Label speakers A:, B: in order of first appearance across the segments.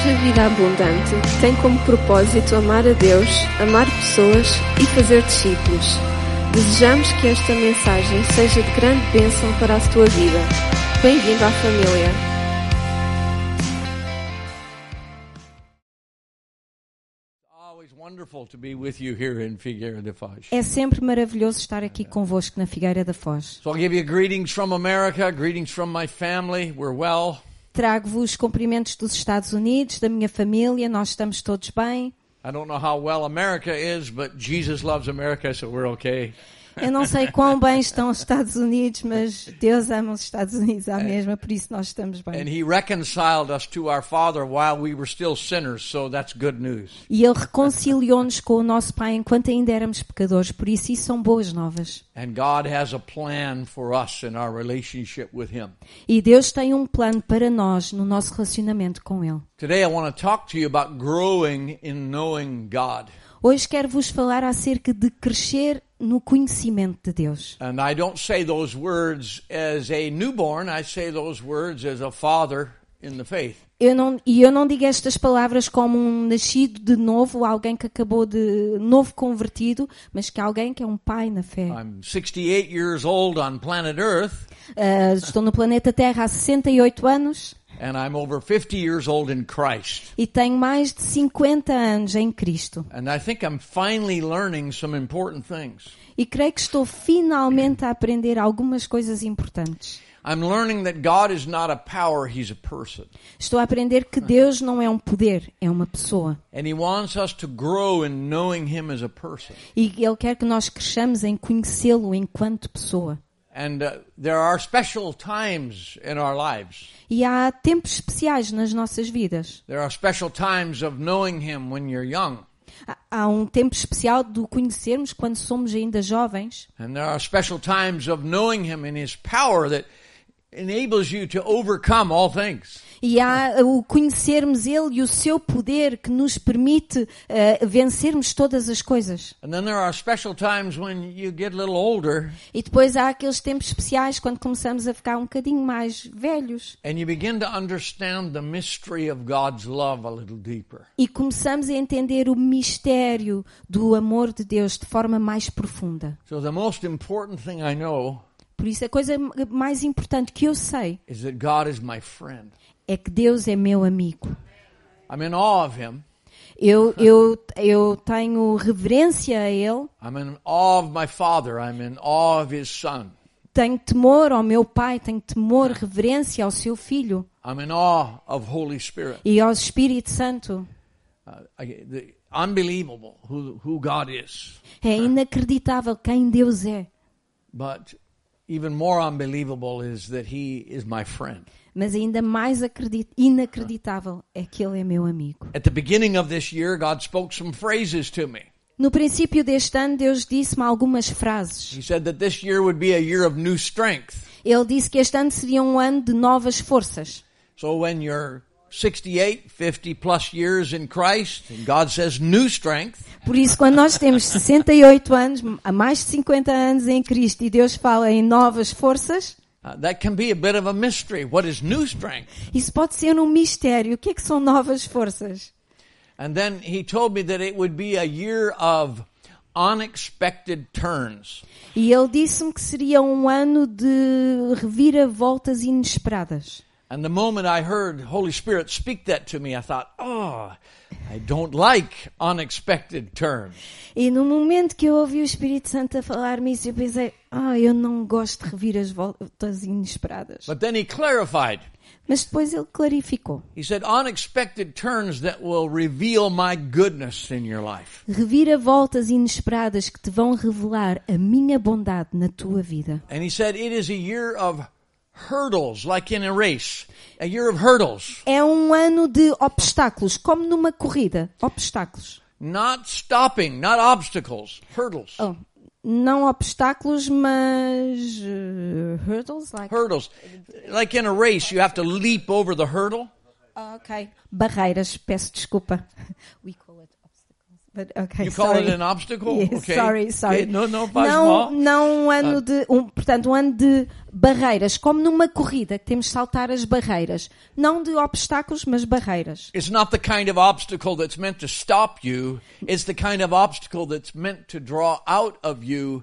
A: Igreja Vida Abundante tem como propósito amar a Deus, amar pessoas e fazer discípulos. Desejamos que esta mensagem seja de grande bênção para a tua vida. Bem-vindo à família.
B: É sempre maravilhoso estar aqui convosco na Figueira da Foz.
C: So I'll give you greetings from America, greetings from my family. We're well.
B: Trago-vos cumprimentos dos Estados Unidos, da minha família, nós estamos todos bem.
C: I don't know how well America is, but Jesus loves America, so we're okay.
B: Eu não sei quão bem estão os Estados Unidos, mas Deus ama os Estados Unidos à mesma, por isso nós estamos
C: And
B: bem.
C: he reconciled us to our Father while we were still sinners, so that's good news.
B: E Ele reconciliou-nos com o nosso Pai enquanto ainda éramos pecadores, por isso isso são boas novas.
C: And God has a plan for us in our relationship with him.
B: E Deus tem um plano para nós no nosso relacionamento com Ele.
C: Today I want to talk to you about growing in knowing God.
B: Hoje quero vos falar acerca de crescer no conhecimento de Deus.
C: And I don't say those words as a newborn, I say those words as a father in the faith.
B: Eu não, e eu não digo estas palavras como um nascido de novo, alguém que acabou de novo convertido, mas que alguém que é um pai na fé.
C: I'm 68 years old on planet Earth,
B: Ah, estou no planeta Terra há 68 anos
C: and I'm over 50 years old in Christ.
B: e tenho mais de 50 anos em Cristo.
C: And I think I'm finally learning some important things.
B: E creio que estou finalmente a aprender algumas coisas importantes.
C: I'm learning that God is not a power, He's a person.
B: Estou a aprender que Deus não é um poder, é uma pessoa.
C: And He wants us to grow in knowing Him as a person.
B: E Ele quer que nós cresçamos em conhecê-lo enquanto pessoa.
C: And uh, there are special times in our lives.
B: E há tempos especiais nas nossas vidas.
C: There are special times of knowing Him when you're young.
B: Há- Há um tempo especial de o conhecermos quando somos ainda jovens.
C: And there are special times of knowing Him in His power that enables you to overcome all things.
B: E há o conhecermos Ele e o seu poder que nos permite eh, vencermos todas as coisas.
C: And then there are special times when you get a little older
B: E depois há aqueles tempos especiais quando começamos a ficar um bocadinho mais velhos
C: and you begin to understand the mystery of God's love a little deeper.
B: e começamos a entender o mistério do amor de Deus de forma mais profunda.
C: So the most important thing I know
B: Por isso, a coisa mais importante que eu sei é que Deus é meu amigo.
C: I'm in awe of Him.
B: Eu, eu, eu tenho reverência a Ele,
C: I'm in awe of my Father. I'm in awe of His Son.
B: tenho temor ao meu Pai, tenho temor, reverência ao seu Filho
C: I'm in awe of Holy Spirit.
B: e ao Espírito Santo.
C: Uh, I, the, unbelievable who, who God is.
B: É inacreditável quem Deus é.
C: But even more unbelievable is that He is my friend.
B: Mas ainda mais acredi- inacreditável é que Ele é meu amigo.
C: At the beginning of this year, God spoke some phrases to me.
B: No princípio deste ano, Deus disse-me algumas frases.
C: He said that this year would be a year of new strength.
B: Ele disse que este ano seria um ano de novas forças.
C: So when you're 68, 50 plus years in Christ, and God says new strength,
B: Por isso, quando nós temos 68 anos, há mais de 50 anos em Cristo, e Deus fala em novas forças,
C: that can be a bit of a mystery. What is new strength?
B: isso pode ser um mistério. O que é que são novas forças?
C: And then he told me that it would be a year of unexpected turns.
B: E ele disse-me que seria um ano de reviravoltas inesperadas.
C: And the moment I heard Holy Spirit speak that to me, I thought, oh, I don't like unexpected turns.
B: E no momento que eu ouvi o Espírito Santo a falar-me isso, eu pensei, ah, eu não gosto de reviravoltas inesperadas.
C: But then he clarified.
B: Mas depois ele clarificou.
C: He said, unexpected turns that will reveal my goodness in your life.
B: Reviravoltas inesperadas que te vão revelar a minha bondade na tua vida.
C: And he said, it is a year of hurdles, like in a race. A year of hurdles.
B: É um ano de obstáculos, como numa corrida. Obstáculos.
C: Not stopping, not obstacles. Hurdles.
B: Oh, não obstáculos, mas uh, hurdles, like.
C: Hurdles. Like in a race, you have to leap over the hurdle.
B: Ok. Barreiras, peço desculpa. We call. But, okay,
C: You call
B: sorry.
C: it an obstacle?
B: Yes,
C: okay.
B: sorry, sorry.
C: Okay, No, no faz
B: não,
C: mal.
B: não um ano
C: Ah.
B: de, um, portanto, um ano de barreiras, como numa corrida que temos de saltar as barreiras, não de obstáculos, mas barreiras.
C: It's not the kind of obstacle that's meant to stop you. It's the kind of obstacle that's meant to draw out of you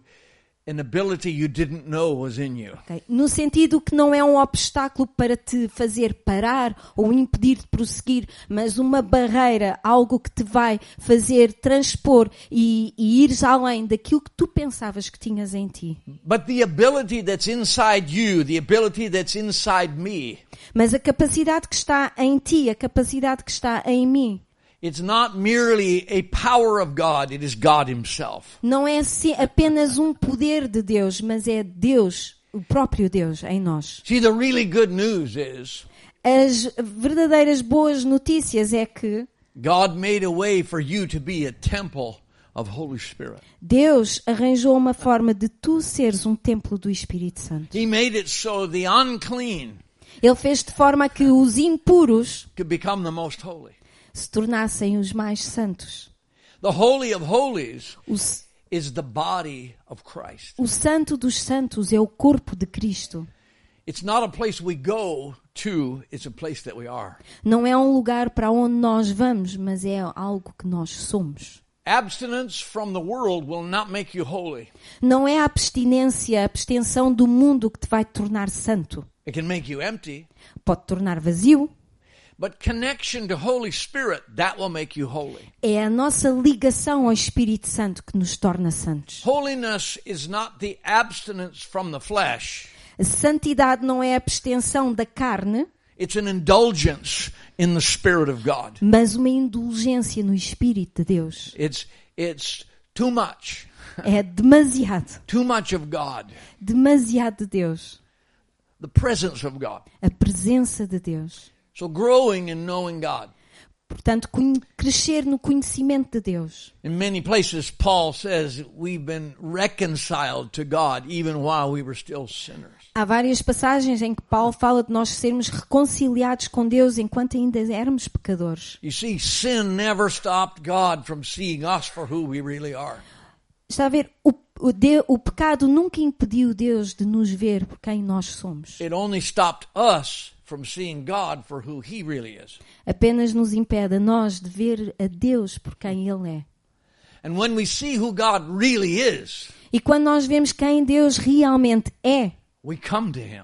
C: an ability you didn't know was in you.
B: ok? No sentido que não é um obstáculo para te fazer parar ou impedir de prosseguir, mas uma barreira, algo que te vai fazer transpor e, e ires além daquilo que tu pensavas que tinhas em ti.
C: But the ability that's inside you, the ability that's inside me,
B: Mas a capacidade que está em ti, a capacidade que está em mim,
C: it's not merely a power of God, it is God Himself.
B: não é apenas um poder de Deus, mas é Deus, o próprio Deus em nós.
C: See, the really good news is
B: As verdadeiras boas notícias é que
C: God made a way for you to be a temple of Holy Spirit.
B: Deus arranjou uma forma de tu seres um templo do Espírito Santo.
C: He made it so the unclean
B: Ele fez de forma que os impuros
C: could become the most holy.
B: Se tornassem os mais santos.
C: The Holy of Holies is the body of Christ.
B: o santo dos santos é o corpo de Cristo.
C: It's not a place we go to, it's a place that we are.
B: Não é um lugar para onde nós vamos, mas é algo que nós somos.
C: Abstinence from the world will not make you holy.
B: Não é a abstinência, a abstenção do mundo que te vai tornar santo.
C: It can make you empty.
B: Pode tornar vazio.
C: But connection to Holy Spirit, that will make you holy.
B: É a nossa ligação ao Espírito Santo que nos torna santos.
C: Holiness is not the abstinence from the flesh.
B: A santidade não é a abstenção da carne,
C: It's an indulgence in the Spirit of God.
B: mas uma indulgência no Espírito de Deus.
C: It's, it's too much.
B: É demasiado,
C: Too much of God.
B: demasiado de Deus.
C: The presence of God.
B: A presença de Deus.
C: So growing in knowing God.
B: Portanto, crescer no conhecimento de Deus.
C: In many places, Paul says we've been reconciled to God even while we were still sinners.
B: Há várias passagens em que Paulo fala de nós sermos reconciliados com Deus enquanto ainda éramos pecadores.
C: You see, sin never stopped God from seeing us for who we really are.
B: Está a ver? O, o, de- o pecado nunca impediu Deus de nos ver por quem nós somos.
C: It only stopped us from seeing God for who He really is.
B: Apenas nos impede a nós de ver a Deus por quem Ele é.
C: And when we see who God really is,
B: E quando nós vemos quem Deus realmente é,
C: we come to Him.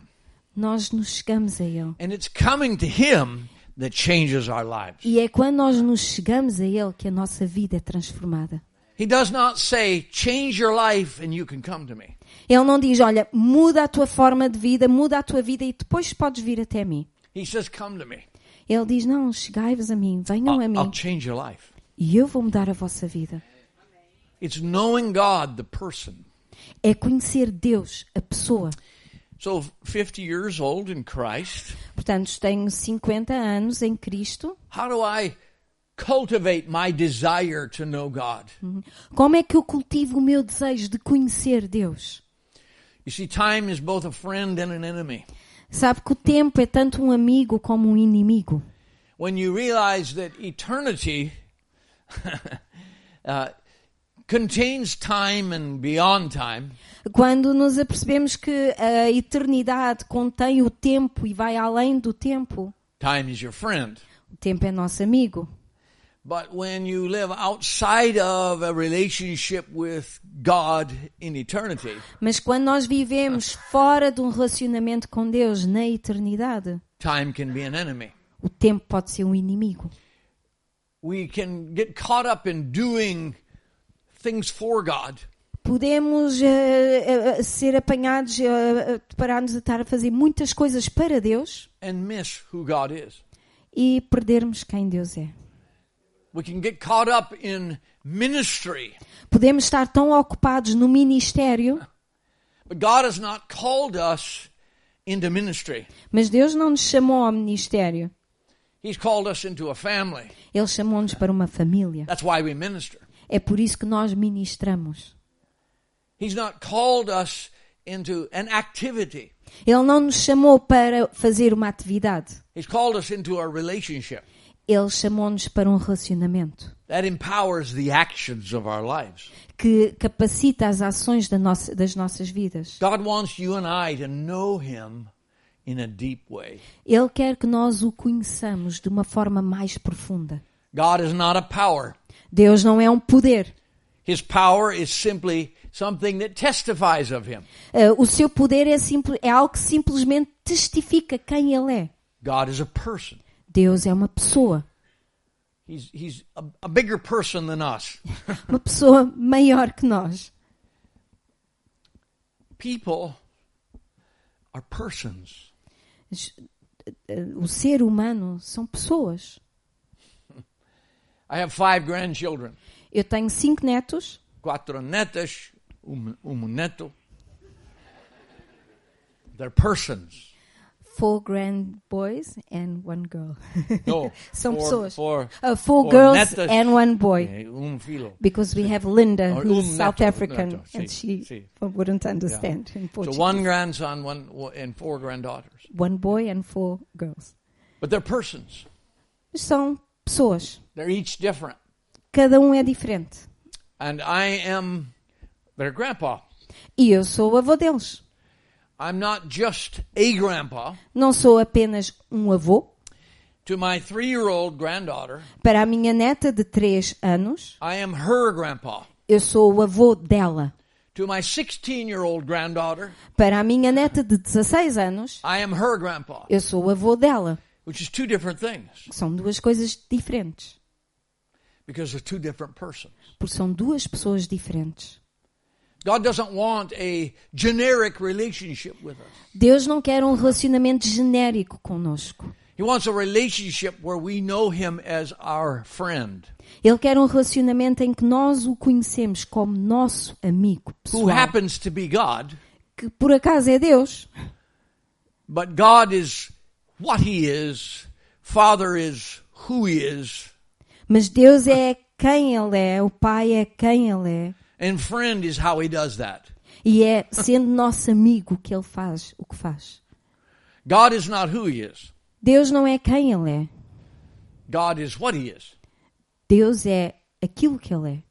B: nós nos chegamos a Ele.
C: And it's coming to Him that changes our lives.
B: E é quando nós nos chegamos a Ele que a nossa vida é transformada.
C: He does not say, change your life and you can come to me.
B: Ele não diz, olha, muda a tua forma de vida, muda a tua vida e depois podes vir até mim.
C: He says, come to me.
B: Ele diz, não, chegai-vos a mim, venham a mim
C: I'll change your life.
B: e eu vou mudar a vossa vida.
C: It's knowing God, the person.
B: É conhecer Deus, a pessoa.
C: So, 50 years old in Christ,
B: Portanto, tenho 50 anos em Cristo.
C: how do I cultivate my desire to know God?
B: Como é que eu cultivo o meu desejo de conhecer Deus?
C: You see, time is both a friend and an enemy.
B: Sabe que o tempo é tanto um amigo como um inimigo.
C: When you realize that eternity uh, contains time and beyond time,
B: Quando nos apercebemos que a eternidade contém o tempo e vai além do tempo,
C: time is your friend.
B: o tempo é nosso amigo.
C: But when you live outside of a relationship with God in eternity,
B: Mas quando nós vivemos fora de um relacionamento com Deus na eternidade,
C: time can be an enemy.
B: o tempo pode ser um inimigo.
C: We can get caught up in doing things for God
B: Podemos eh, eh, ser apanhados, uh, parar-nos a estar a fazer muitas coisas para Deus
C: and miss who God is.
B: e perdermos quem Deus é. Podemos estar tão ocupados no ministério,
C: but God has not called us into ministry.
B: mas Deus não nos chamou ao ministério.
C: He's called us into a family.
B: Ele chamou-nos para uma família.
C: That's why we minister.
B: É por isso que nós ministramos.
C: He's not called us into an activity.
B: Ele não nos chamou para fazer uma atividade. Ele chamou-nos para um relacionamento
C: that empowers the actions of our lives.
B: que capacita as ações da nossa- das nossas vidas.
C: God wants you and I to know Him in a deep way.
B: Ele quer que nós o conheçamos de uma forma mais profunda.
C: God is not a power.
B: Deus não é um poder.
C: His power is simply something that testifies of Him.
B: Eh, o seu poder é, é algo que simplesmente testifica quem Ele é.
C: God is a person.
B: Deus é uma pessoa.
C: He's, he's a, a bigger person than us.
B: Uma pessoa maior que nós.
C: People are persons.
B: Eh, O ser humano são pessoas.
C: I have five grandchildren,
B: Eu tenho cinco netos,
C: cuatro netas, un, un neto. They're persons.
B: Four grand boys and one girl.
C: No,
B: São
C: four-
B: pessoas.
C: four-
B: Uh, four
C: four
B: girls
C: netas.
B: and one boy.
C: un filo.
B: Because we have Linda,
C: Or
B: who's South African,
C: sí,
B: and she
C: sí.
B: wouldn't understand in
C: So one grandson, one and four granddaughters.
B: One boy and four girls.
C: But they're persons.
B: São pessoas.
C: They're each different.
B: Cada um é diferente.
C: And I am their grandpa.
B: E eu sou o avô deles.
C: I'm not just a grandpa.
B: Não sou apenas um avô.
C: To my three year old granddaughter,
B: Para a minha neta de 3 anos,
C: I am her grandpa.
B: eu sou o avô dela.
C: To my 16 year old granddaughter,
B: Para a minha neta de 16 anos,
C: I am her grandpa,
B: eu sou o avô dela.
C: which is two different things
B: São duas coisas diferentes.
C: because they're two different persons.
B: Porque são duas pessoas diferentes. Deus não quer um relacionamento genérico conosco.
C: He wants a relationship where we know Him as our friend,
B: Ele quer um relacionamento em que nós o conhecemos como nosso amigo
C: who
B: pessoal.
C: happens to be God,
B: Que por acaso é Deus.
C: but God is what He is, Father is who He is,
B: Mas Deus é quem Ele é. O Pai é quem Ele é.
C: And friend is how He does that.
B: E é sendo nosso amigo que Ele faz o que faz.
C: God is not who He is,
B: Deus não é quem Ele é.
C: God is what He is.
B: Deus é aquilo que Ele é.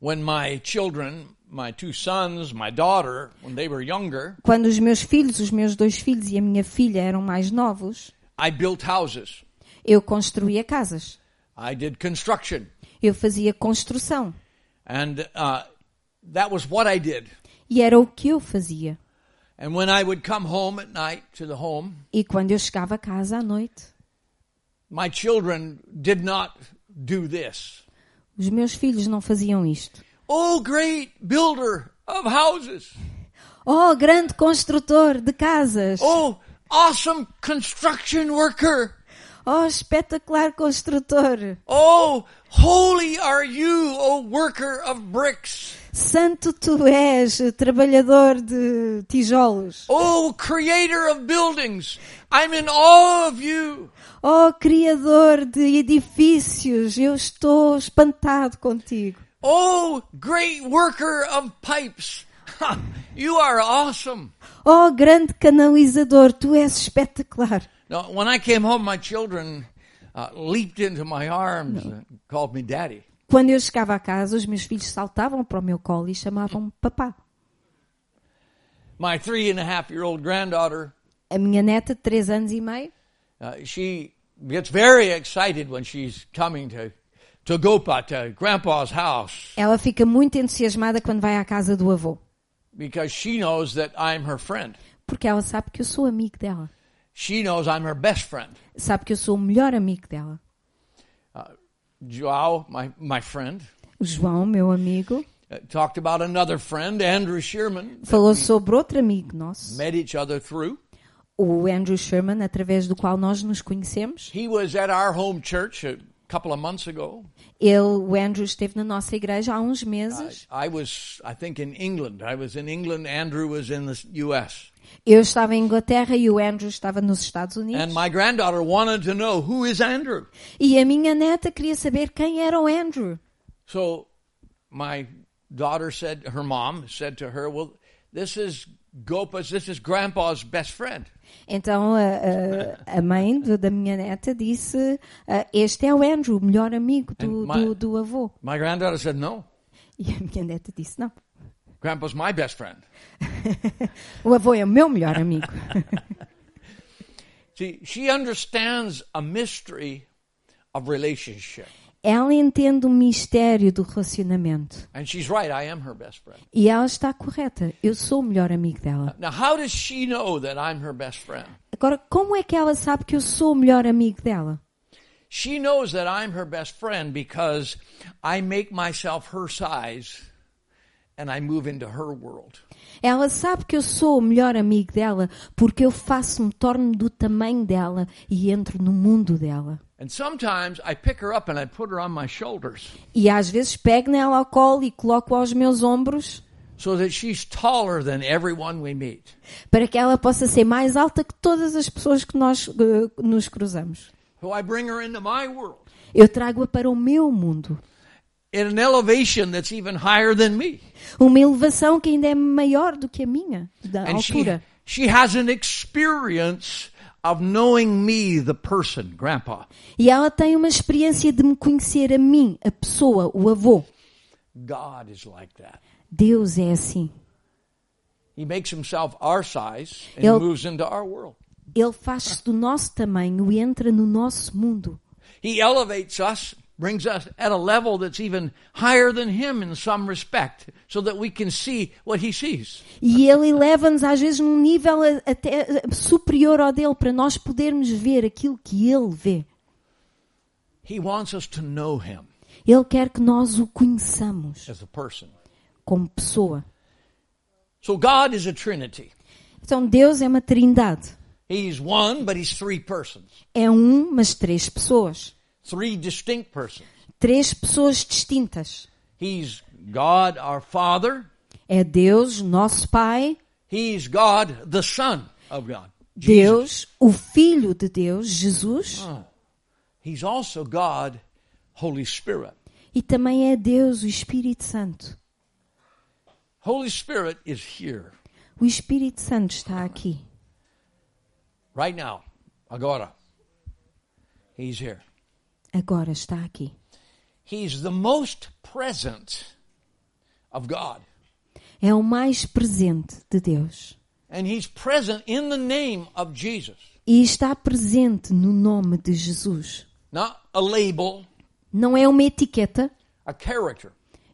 C: When my children, my two sons, my daughter, when they were younger,
B: Quando os meus filhos, os meus dois filhos e a minha filha eram mais novos,
C: I built houses.
B: eu construía casas.
C: I did construction.
B: Eu fazia construção.
C: And uh, that was what I did.
B: E era o que eu fazia.
C: And when I would come home at night to the home,
B: E quando eu chegava a casa à noite,
C: my children did not do this.
B: os meus filhos não faziam isto.
C: Oh, great builder of houses.
B: Oh, grande construtor de casas!
C: Oh, awesome construction worker.
B: Oh, espetacular construtor!
C: Oh, holy are you, oh worker of bricks.
B: Santo tu és, trabalhador de tijolos!
C: Oh, creator of buildings. I'm in awe of you.
B: Oh, criador de edifícios! Eu estou espantado contigo!
C: Oh, great worker of pipes. You are awesome.
B: Oh, grande canalizador! Tu és espetacular!
C: Now, when I came home, my children uh, leaped into my arms and called me daddy.
B: Quando eu chegava a casa, os meus filhos saltavam para o meu colo e chamavam-me papá.
C: My three and a half year old granddaughter,
B: A minha neta de 3 anos e meio,
C: uh, she gets very excited when she's coming to, to Gopa, to Grandpa's house,
B: ela fica muito entusiasmada quando vai à casa do avô.
C: because she knows that I'm her friend.
B: Porque ela sabe que eu sou amigo dela.
C: She knows I'm her best friend.
B: Sabe que eu sou o melhor amigo dela.
C: Joao, my, my friend,
B: João, meu amigo,
C: uh, talked about another friend, Andrew Shearman,
B: falou sobre outro amigo nosso,
C: met each other through.
B: o Andrew Sherman, através do qual nós nos conhecemos.
C: He was at our home church a couple of months ago.
B: Ele, o Andrew, esteve na nossa igreja há uns
C: I,
B: meses.
C: I was, I think, in England. I was in England. Andrew was in the U.S.
B: Eu estava em Inglaterra e o Andrew estava nos Estados Unidos.
C: And my granddaughter wanted to know who is Andrew.
B: E a minha neta queria saber quem era o Andrew.
C: So my daughter said, her mom said to her, "Well, this is Gopa's. This is Grandpa's best friend."
B: Então a, a, a mãe do- da minha neta disse: ah, Este é o Andrew, o melhor amigo do,
C: my-
B: do, do avô.
C: My granddaughter said, No,
B: E a minha neta disse: Não,
C: Grandpa's my best friend.
B: o avô é o meu melhor amigo.
C: See, she understands a mystery of relationship.
B: Ela entende o mistério do relacionamento.
C: And she's right, I am her best friend.
B: E ela está correta. Eu sou o melhor amigo dela.
C: Now, how does she know that I'm her best friend?
B: Agora, como é que ela sabe que eu sou o melhor amigo dela?
C: She knows that I'm her best friend because I make myself her size
B: Ela sabe que eu sou o melhor amigo dela porque eu faço-me torno do tamanho dela e entro no mundo dela.
C: And sometimes I pick her up and I put her on my shoulders
B: E às vezes pego nela ao colo e coloco aos meus ombros
C: so that she's taller than everyone we meet.
B: para que ela possa ser mais alta que todas as pessoas que nós eh, nos cruzamos.
C: So I bring her into my world
B: Eu trago-a para o meu mundo. Uma elevação que ainda é maior do que a minha, da
C: And she,
B: altura.
C: she has an experience of knowing me, the person, Grandpa.
B: E ela tem uma experiência de me conhecer a mim, a pessoa, o avô.
C: God is like that.
B: Deus é assim.
C: He makes himself our size and
B: Ele-
C: moves into our world.
B: Ele faz-se do nosso tamanho e entra no nosso mundo.
C: He elevates us, brings us at a level that's even higher than him in some respect, so that we can see what he sees.
B: E ele eleva-nos às vezes num nível até superior ao dele para nós podermos ver aquilo que ele vê.
C: He wants us to know him
B: Ele quer que nós o conheçamos
C: as a person.
B: como pessoa.
C: So God is a trinity.
B: Então Deus é uma trindade.
C: He's one, but he's three persons.
B: É um, mas três pessoas.
C: Three distinct persons.
B: Três pessoas distintas.
C: He's God our Father.
B: É Deus, nosso Pai,
C: He's God the Son of God. Jesus.
B: Deus, o Filho de Deus, Jesus,
C: He's also God, Holy Spirit.
B: e também é Deus, o Espírito Santo.
C: Holy Spirit is here
B: O Espírito Santo está aqui,
C: right now. Agora. He's here.
B: Agora está aqui.
C: He's the most present of God.
B: É o mais presente de Deus.
C: And he's present in the name of Jesus.
B: E está presente no nome de Jesus.
C: Not a label,
B: Não é uma etiqueta,
C: a character,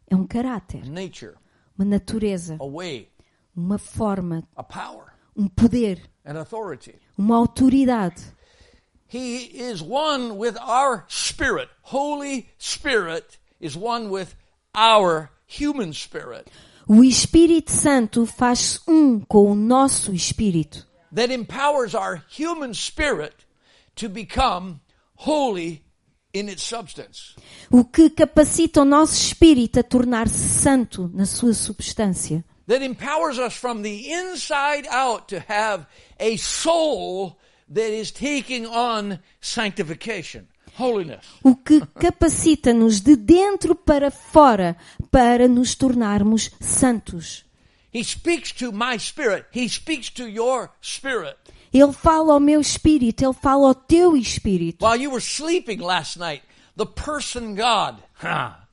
B: é um caráter,
C: nature,
B: uma natureza,
C: a way,
B: uma forma,
C: a power,
B: um poder,
C: an authority.
B: uma autoridade.
C: He is one with our spirit. Holy Spirit is one with our human spirit
B: O Espírito Santo faz-se um com o nosso espírito,
C: that empowers our human spirit to become holy in its substance.
B: o que capacita o nosso espírito a tornar-se santo na sua substância,
C: That empowers us from the inside out to have a soul that is taking on sanctification, holiness.
B: o que capacita-nos de dentro para fora para nos tornarmos santos.
C: He speaks to my spirit. He speaks to your spirit.
B: Ele fala ao meu espírito, ele fala ao teu espírito.
C: While you were sleeping last night, the person God, ha,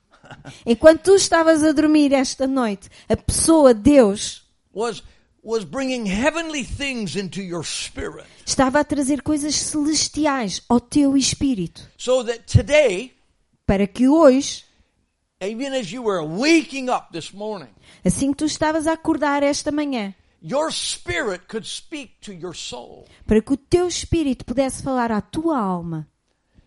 B: Enquanto tu estavas a dormir esta noite, a pessoa Deus
C: was was bringing heavenly things into your spirit.
B: Estava a trazer coisas celestiais ao teu espírito,
C: so that today
B: para que hoje,
C: even as you were waking up this morning
B: assim que tu estavas a acordar esta manhã,
C: your spirit could speak to your soul.
B: para que o teu espírito pudesse falar à tua alma,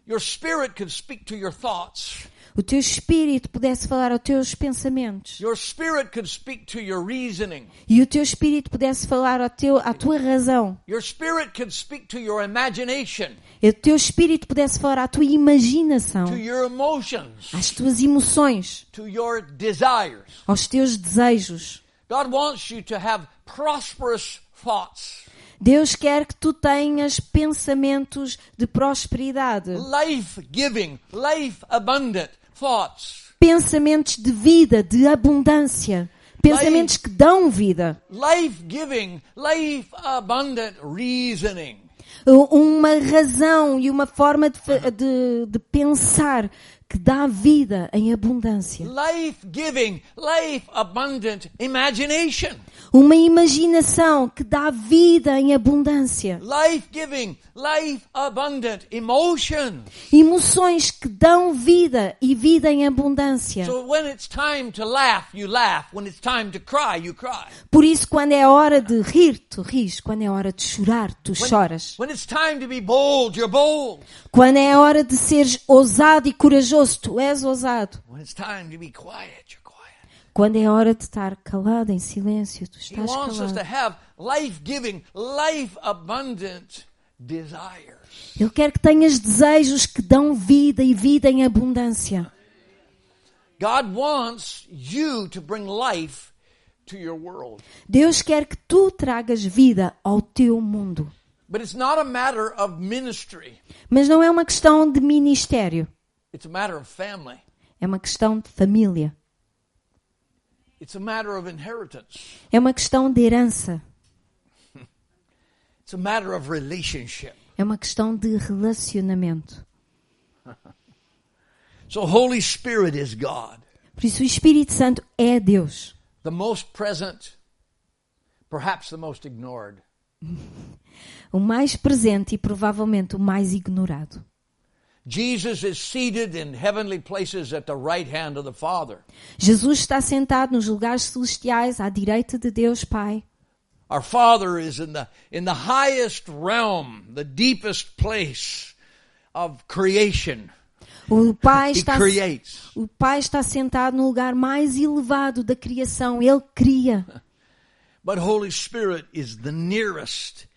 C: your spirit could speak to your thoughts
B: o teu espírito pudesse falar aos teus pensamentos.
C: Your spirit could speak to your reasoning.
B: E o teu espírito pudesse falar ao teu, à tua razão,
C: your spirit could speak to your imagination.
B: E o teu espírito pudesse falar à tua imaginação,
C: to your emotions.
B: Às tuas emoções,
C: to your desires.
B: Aos teus desejos.
C: god wants you to have prosperous thoughts.
B: Deus quer que tu tenhas pensamentos de prosperidade,
C: life giving, life abundant.
B: Pensamentos de vida, de abundância, Pensamentos que dão vida.
C: life giving, life abundant reasoning.
B: Uma razão e uma forma de, de- de pensar que dá vida em abundância.
C: Life giving, life abundant imagination.
B: Uma imaginação que dá vida em abundância.
C: Life giving, life abundant emotions.
B: Emoções que dão vida e vida em abundância.
C: So when it's time to laugh, you laugh. When it's time to cry, you cry.
B: Por isso, quando é hora de rir, tu ris. Quando é hora de chorar, tu choras.
C: When it's time to be bold, you're bold.
B: Quando é hora de seres ousado e corajoso, tu és ousado.
C: When it's time to be quiet, you're quiet.
B: Quando é hora de estar calado, em silêncio, tu estás calado. Ele quer que tenhas desejos que dão vida e vida em abundância.
C: God wants you to bring life to your world.
B: Deus quer que tu tragas vida ao teu mundo.
C: But it's not a matter of ministry,
B: Mas não é uma questão de ministério,
C: it's a matter of family,
B: é uma questão de família,
C: it's a matter of inheritance,
B: é uma questão de herança,
C: it's a matter of relationship.
B: é uma questão de relacionamento.
C: So, Holy Spirit is God,
B: Por isso, o Espírito Santo é Deus,
C: the most present, perhaps the most ignored.
B: o mais presente e provavelmente o mais ignorado.
C: Jesus is seated in heavenly places at the right hand of the Father.
B: Jesus está sentado nos lugares celestiais à direita de Deus Pai.
C: Our Father is in the, in the highest realm, the deepest place of creation.
B: O Pai está o Pai está sentado no lugar mais elevado da criação. Ele cria.
C: But Holy Spirit is the nearest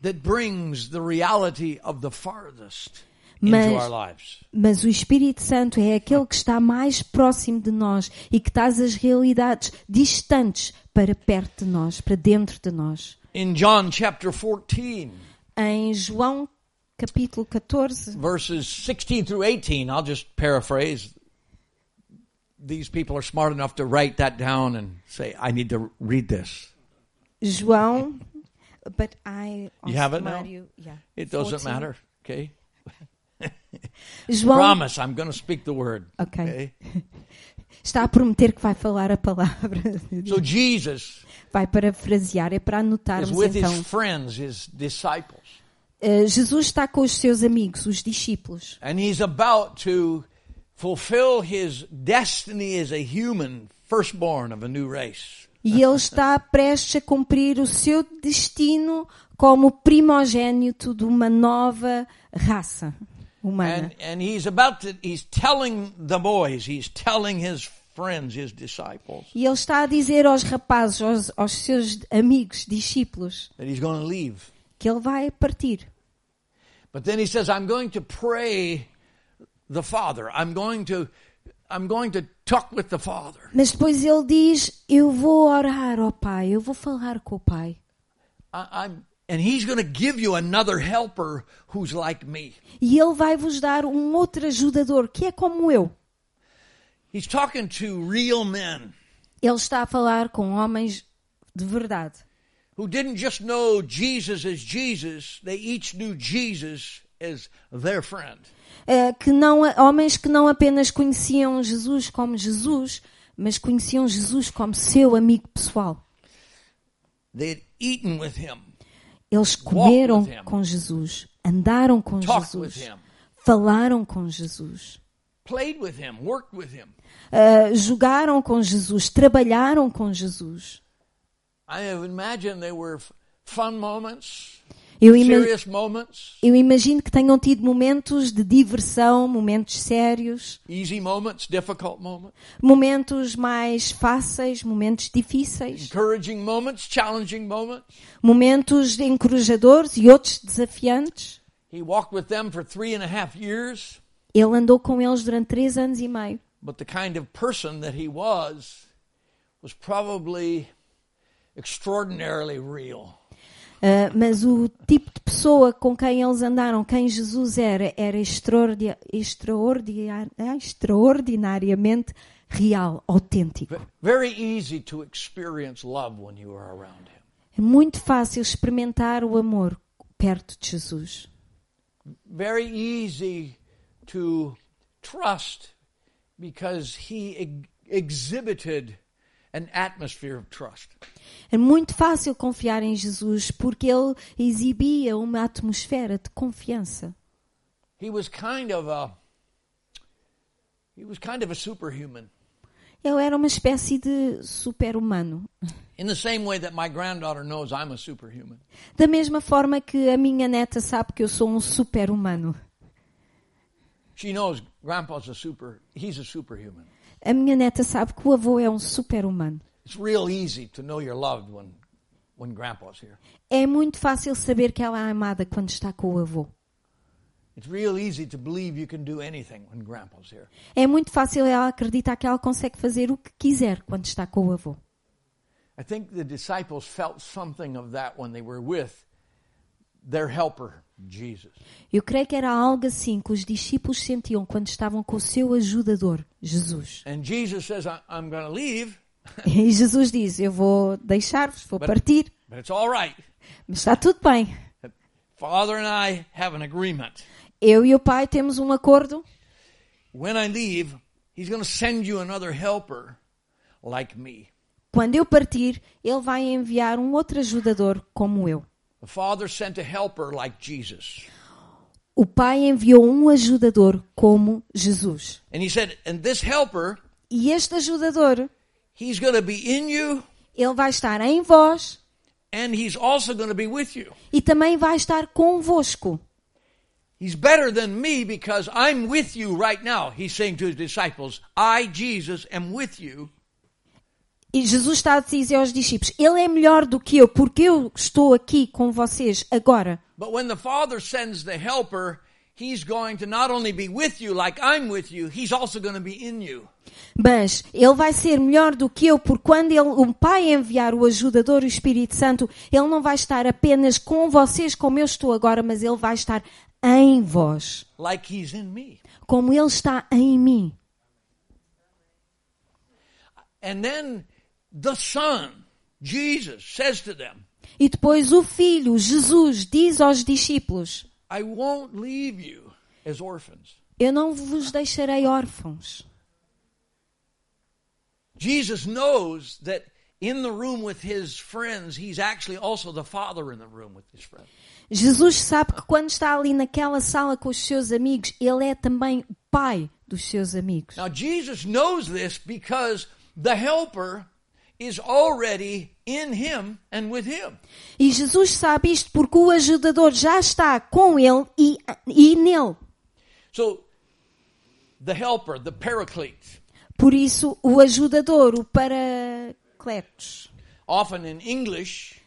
C: that brings the reality of the farthest
B: Mas-
C: our lives.
B: Mas o Espírito Santo é aquele que está mais próximo de nós e que traz as realidades distantes para perto de nós, para dentro de nós.
C: In John chapter 14,
B: Em João capítulo 14,
C: verses 16 through 18, I'll just paraphrase. These people are smart enough to write that down and say, I need to read this.
B: João, but I
C: You have it now?
B: Yeah,
C: It doesn't
B: 14.
C: matter, okay?
B: João
C: Promise, I'm going to speak the word.
B: Ok. está a prometer que vai falar a palavra.
C: So Jesus
B: Vai parafrasear, é para
C: is
B: anotarmos
C: with
B: então.
C: his friends, his disciples.
B: Eh, Jesus está com os seus amigos, os discípulos,
C: And he's about to fulfill his destiny as a human, firstborn of a new race.
B: e ele está prestes a cumprir o seu destino como primogênito de uma nova raça humana.
C: And, and he's about to, he's telling the boys, he's telling his friends, his disciples,
B: E ele está a dizer aos rapazes, aos, aos seus amigos, discípulos,
C: that he's going to leave.
B: que ele vai partir.
C: But then he says, I'm going to pray the Father. I'm going to, I'm going to talk with the Father.
B: Mas depois ele diz: Eu vou orar ao Pai, eu vou falar com o Pai.
C: I, I'm, and he's going to give you another helper who's like me.
B: E ele vai vos dar um outro ajudador que é como eu.
C: He's talking to real men
B: Ele está a falar com homens de verdade,
C: who didn't just know Jesus as Jesus, they each knew Jesus as their friend.
B: eh, que não, homens que não apenas conheciam Jesus como Jesus, mas conheciam Jesus como seu amigo pessoal.
C: They had eaten with him,
B: Eles comeram com Jesus, andaram com Jesus, falaram com Jesus,
C: played with him, worked with him.
B: eh, jogaram com Jesus, trabalharam com Jesus.
C: I imagine they were fun moments,
B: Eu, ima- eu imagino que tenham tido momentos de diversão, momentos sérios,
C: easy moments, difficult moments,
B: momentos mais fáceis, momentos difíceis,
C: encouraging moments, challenging moments.
B: momentos encorajadores e outros desafiantes.
C: He walked with them for three and a half years,
B: Ele andou com eles durante três anos e meio.
C: but the kind of person that he was was probably extraordinarily real.
B: Ah, mas o tipo de pessoa com quem eles andaram, quem Jesus era, era extraordi- ah, extraordinariamente real, autêntico.
C: Ve- Very easy to experience love when you are around Him.
B: É muito fácil experimentar o amor perto de Jesus.
C: Very easy to trust because He ex- exhibited an atmosphere of trust.
B: É muito fácil confiar em Jesus porque ele exibia uma atmosfera de confiança.
C: He was kind of a he was kind of a superhuman.
B: Ele era uma espécie de super-humano.
C: In the same way that my granddaughter knows I'm a superhuman.
B: Da mesma forma que a minha neta sabe que eu sou um super-humano.
C: She knows grandpa's a super he's a superhuman.
B: A minha neta sabe que o avô é um super-humano.
C: It's real easy to know you're loved when when grandpa's here.
B: É muito fácil saber que ela é amada quando está com o avô.
C: It's real easy to believe you can do anything when grandpa's here.
B: É muito fácil ela acreditar que ela consegue fazer o que quiser quando está com o avô.
C: I think the disciples felt something of that when they were with their helper, Jesus.
B: Eu creio que era algo assim que os discípulos sentiam quando estavam com o seu ajudador, Jesus.
C: And Jesus says, "I- I'm going to leave,
B: E Jesus diz: Eu vou deixar-vos, vou partir,
C: but it's all right.
B: mas está tudo bem.
C: Father and I have an agreement.
B: Eu e o Pai temos um acordo.
C: When I leave, He's going to send you another helper like me.
B: Quando eu partir, Ele vai enviar um outro ajudador como eu.
C: The Father sent a helper like Jesus.
B: O Pai enviou um ajudador como Jesus.
C: And He said, and this helper,
B: E este ajudador,
C: He's going to be in you,
B: ele vai estar em vós
C: and He's also going to be with you.
B: e também vai estar convosco.
C: He's better than me because I'm with you right now. He's saying to his disciples, I, Jesus, am with you.
B: E Jesus está a dizer aos discípulos: Ele é melhor do que eu, porque eu estou aqui com vocês agora.
C: But when the Father sends the helper, He's going to not only be with you like I'm with you, He's also going to be in you.
B: Mas ele vai ser melhor do que eu, porque quando ele, o Pai enviar o ajudador, o Espírito Santo, ele não vai estar apenas com vocês como eu estou agora, mas ele vai estar em vós,
C: like He's in me.
B: como ele está em mim.
C: And then the Son, Jesus, says to them,
B: E depois o Filho, Jesus, diz aos discípulos:
C: I won't leave you as orphans.
B: Eu não vos deixarei órfãos.
C: Jesus knows that in the room with his friends, he's actually also the Father in the room with his friends.
B: Jesus sabe que quando está ali naquela sala com os seus amigos, ele é também o Pai dos seus amigos.
C: Now, Jesus knows this because the helper is already in him and with him.
B: E Jesus sabe isto porque o ajudador já está com ele e, e nele.
C: So, the helper, the paraclete,
B: Por isso, o ajudador, o paracletos.
C: often in English,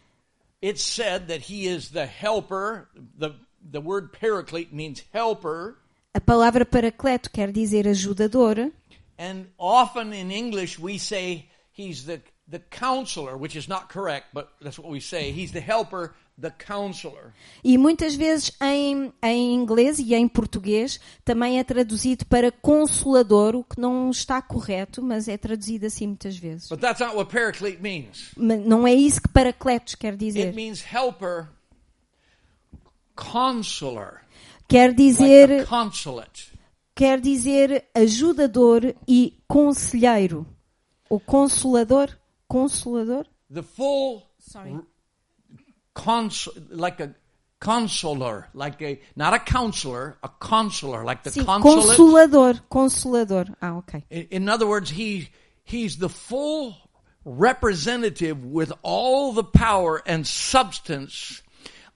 C: it's said that he is the helper. The, the word paraclete means helper.
B: A palavra paracleto quer dizer ajudador.
C: And often in English, we say he's the, the counselor, which is not correct, but that's what we say. He's the helper, the counselor.
B: E muitas vezes em, em inglês e em português também é traduzido para consolador, o que não está correto, mas é traduzido assim muitas vezes.
C: But that's not what paraclete means.
B: Mas não é isso que paracletos quer
C: It
B: dizer.
C: means helper,
B: Quer
C: like
B: dizer,
C: consulate.
B: quer dizer ajudador e conselheiro. O consolador, consolador?
C: The full
B: Sorry.
C: cons like a consular, like a not a counselor, a consular, like the
B: Sim,
C: consulate.
B: consolador, consolador. Ah, ok.
C: In, in other words, he he's the full representative with all the power and substance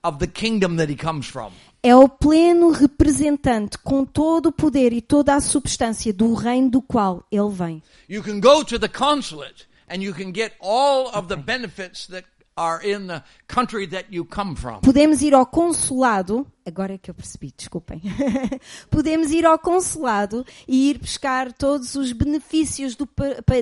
C: of the kingdom that he comes from.
B: É o pleno representante com todo o poder e toda a substância do reino do qual ele vem.
C: You can go to the consulate and you can get all of the benefits that are in the country that you come from.
B: Podemos ir ao consulado, agora é que eu percebi, desculpem. Podemos ir ao consulado e ir buscar todos os benefícios do,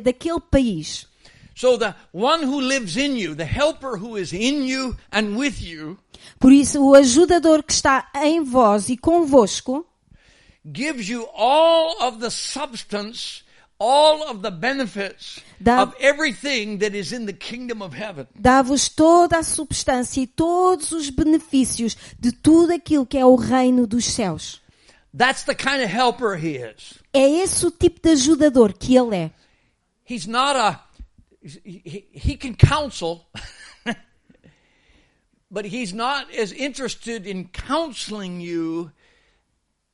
B: daquele país.
C: So the one who lives in you, the helper who is in you and with you,
B: Por isso, o ajudador que está em vós e convosco
C: gives you all of the substance all of the benefits
B: Da-
C: of everything that is in the kingdom of heaven.
B: Dá-vos toda a substância e todos os benefícios de tudo aquilo que é o reino dos céus.
C: That's the kind of helper he is.
B: É esse o tipo de ajudador que ele é.
C: He's not a, he, he can counsel, but he's not as interested in counseling you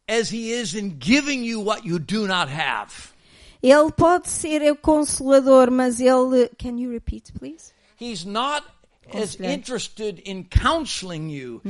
C: as he is in giving you what you do not have.
B: Ele pode ser o consolador, mas ele. Can you repeat, please?
C: He's not as interested in counseling you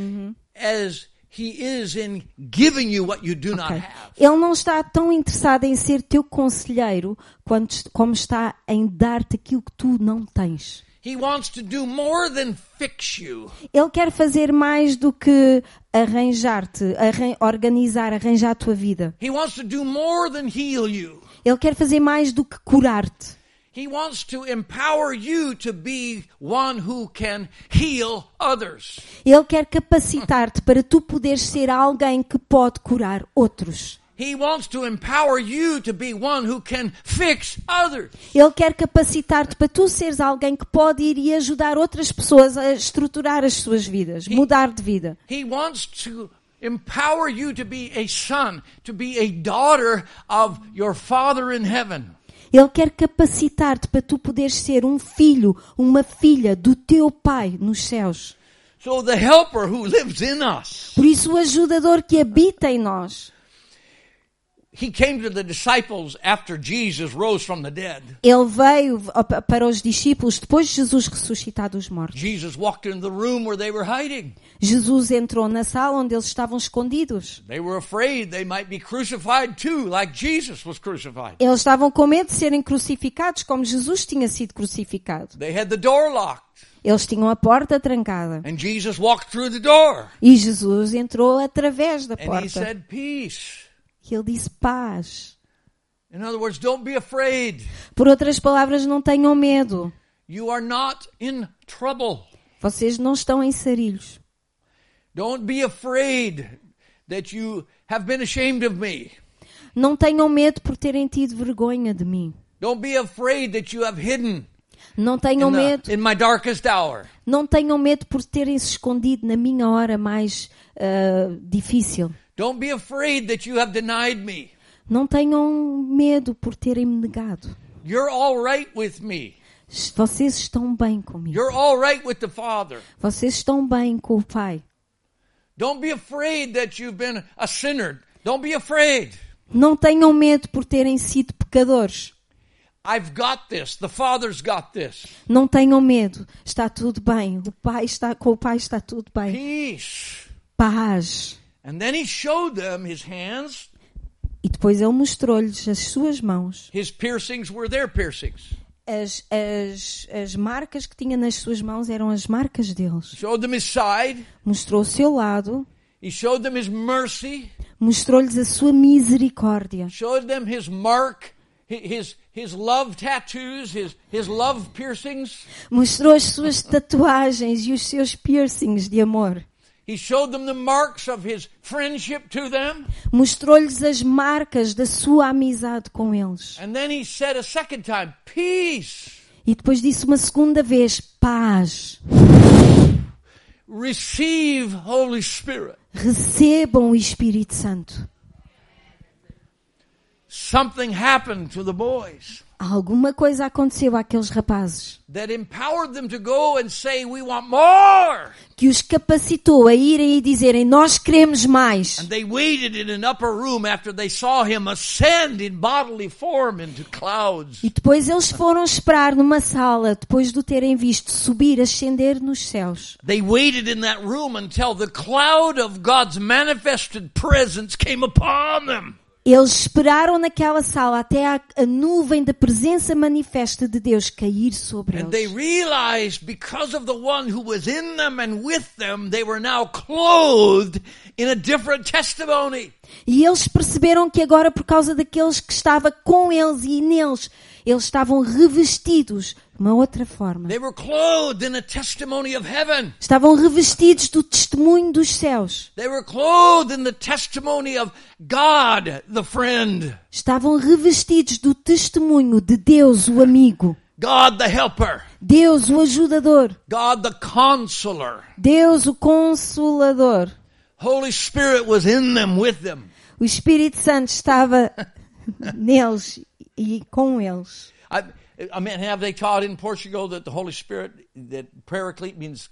C: as he is in giving you what you do not
B: Ok.
C: have.
B: Ele não está tão interessado em ser teu conselheiro quanto- como está em dar-te aquilo que tu não tens.
C: He wants to do more than fix you.
B: Ele quer fazer mais do que arranjar-te, arran- organizar, arranjar a tua vida.
C: He wants to do more than heal you.
B: Ele quer fazer mais do que curar-te.
C: He wants to empower you to be one who can heal others.
B: Ele quer capacitar-te para tu poderes ser alguém que pode curar outros.
C: He wants to empower you to be one who can fix others.
B: Ele quer capacitar-te para tu seres alguém que pode ir e ajudar outras pessoas a estruturar as suas vidas, mudar de vida.
C: He wants to empower you to be a son, to be a daughter of your Father in heaven.
B: Ele quer capacitar-te para tu poderes ser um filho, uma filha do teu Pai nos céus.
C: So the helper who lives in us,
B: Por isso, o ajudador que habita em nós, ele veio para os discípulos depois de Jesus ressuscitar dos mortos.
C: Jesus walked into the room where they were hiding.
B: Jesus entrou na sala onde eles estavam escondidos.
C: They were afraid they might be crucified too, like Jesus was crucified.
B: Eles estavam com medo de serem crucificados como Jesus tinha sido crucificado.
C: They had the door locked,
B: Eles tinham a porta trancada.
C: and Jesus walked through the door.
B: E Jesus entrou através da
C: And he
B: porta.
C: said, Peace.
B: E ele disse paz.
C: In other words, don't be afraid.
B: Por outras palavras, não tenham medo.
C: You are not in trouble.
B: Vocês não estão em sarilhos.
C: Don't be afraid that you have been ashamed of me.
B: Não tenham medo por terem tido vergonha de mim.
C: Don't be afraid that you have hidden
B: Não tenham medo,
C: the, in my darkest hour.
B: não tenham medo por terem se escondido na minha hora mais ah, difícil.
C: Don't be afraid that you have denied me.
B: Não tenham medo por terem me negado.
C: You're all right with me.
B: Vocês estão bem comigo.
C: You're all right with the Father.
B: Vocês estão bem com o Pai.
C: Don't be afraid that you've been a sinner. Don't be afraid.
B: Não tenham medo por terem sido pecadores.
C: I've got this. The Father's got this.
B: Não tenham medo. Está tudo bem. O Pai está com o Pai está tudo bem.
C: Peace.
B: Paz.
C: And then he showed them his hands.
B: E depois ele mostrou-lhes as suas mãos,
C: His piercings were their piercings.
B: as, as, as marcas que tinha nas suas mãos eram as marcas deles.
C: Showed them his side.
B: Mostrou o seu lado,
C: He showed them his mercy.
B: mostrou-lhes a sua misericórdia,
C: Showed them his mark, hi- his his love tattoos, his his love piercings.
B: mostrou as suas tatuagens e os seus piercings de amor,
C: He showed them the marks of his friendship to them.
B: mostrou-lhes as marcas da sua amizade com eles.
C: And then he said a second time, Peace.
B: E depois disse uma segunda vez: paz.
C: Receive Holy Spirit.
B: Recebam o Espírito Santo.
C: Something happened to the boys
B: Alguma coisa aconteceu àqueles rapazes
C: that empowered them to go and say, We want more.
B: que os capacitou a irem e dizerem: Nós queremos mais.
C: And they waited in an upper room after they saw him ascend in bodily form into clouds.
B: E depois eles foram esperar numa sala, depois de o terem visto subir, ascender nos céus.
C: They waited in that room until the cloud of God's manifested presence came upon them.
B: Eles esperaram naquela sala até a, a nuvem da presença manifesta de Deus cair sobre
C: And they
B: eles.
C: realized because of the one who was in them and with them, they were now clothed in a different testimony.
B: E eles perceberam que agora, por causa daqueles que estava com eles e neles, Eles estavam revestidos uma outra forma.
C: They were clothed in the testimony of heaven.
B: Estavam revestidos do testemunho dos céus.
C: They were clothed in the testimony of God, the friend,
B: Estavam revestidos do testemunho de Deus, o amigo.
C: God, the helper,
B: Deus, o ajudador. Deus, o consolador.
C: Holy Spirit was in them, with them.
B: O Espírito Santo estava neles e com eles.
C: I, I mean, have they taught in Portugal that the Holy Spirit, that paraclete means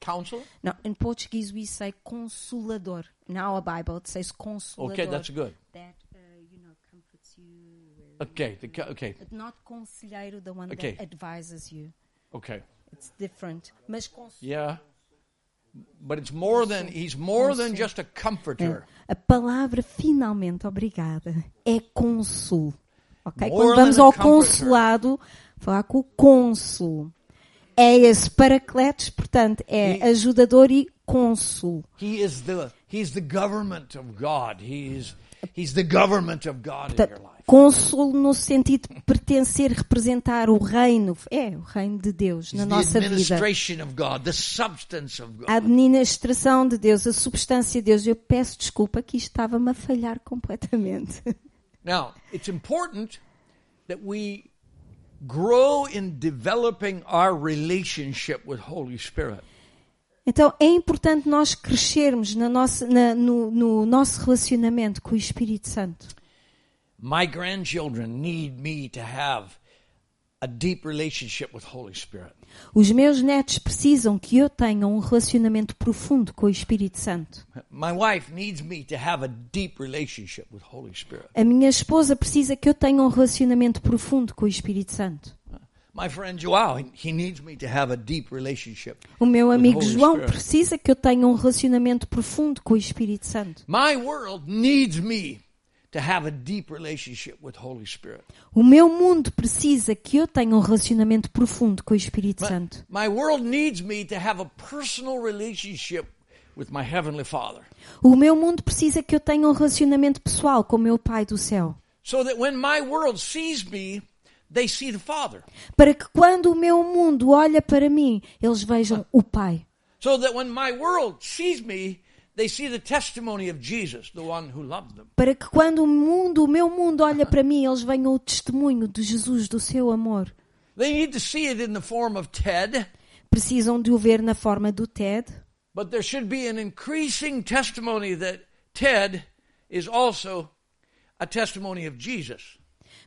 C: counselor?
B: Não, in Portuguese we say consolador. In our Bible it says consolador.
C: Okay, that's good.
B: That, uh, you know, comforts you.
C: Okay, the, okay,
B: But not conselheiro, the one
C: Okay.
B: that advises you.
C: okay.
B: It's different. Mas.
C: Yeah. But it's more than, he's more than just a comforter.
B: A palavra finalmente, obrigada, é consul. Ok?
C: More
B: Quando vamos ao consulado, falar com o cônsul. É esse paracletos, portanto, é ajudador e cônsul.
C: He is the, he's the government of God. He's, he's the government of God in your
B: Portanto,
C: life.
B: cônsul no sentido de pertencer, representar o reino, é o reino de Deus na
C: the
B: nossa vida.
C: administration of God, the substance of
B: A administração de Deus, a substância de Deus. Eu peço desculpa que isto estava-me a falhar completamente.
C: Now, it's important that we grow in developing our relationship with Holy Spirit.
B: Então é importante nós crescermos na nossa, na- no, no nosso relacionamento com o Espírito Santo.
C: My grandchildren need me to have
B: Os meus netos precisam que eu tenha um relacionamento profundo com o Espírito Santo.
C: My wife needs me to have a deep relationship with Holy Spirit.
B: A minha esposa precisa que eu tenha um relacionamento profundo com o Espírito Santo.
C: My friend Joao, he- he needs me to have a deep relationship.
B: O meu
C: with
B: amigo
C: Holy
B: João
C: Spirit.
B: precisa que eu tenha um relacionamento profundo com o Espírito Santo.
C: My world needs me
B: O meu mundo precisa que eu tenha um relacionamento profundo com o Espírito
C: My,
B: Santo.
C: my world needs me to have a personal relationship with my heavenly Father.
B: O meu mundo precisa que eu tenha um relacionamento pessoal com o meu Pai do céu.
C: So that when my world sees me, they see the Father.
B: Para que quando o meu mundo olha para mim, eles vejam o Pai.
C: So that when my world sees me, they see the testimony of Jesus, the one who loved them.
B: Para que quando o mundo, o meu mundo olha para mim, eles venham o testemunho de Jesus, do seu amor.
C: They need to see it in the form of Ted,
B: Precisam de o ver na forma do Ted,
C: but there should be an increasing testimony that Ted is also a testimony of Jesus.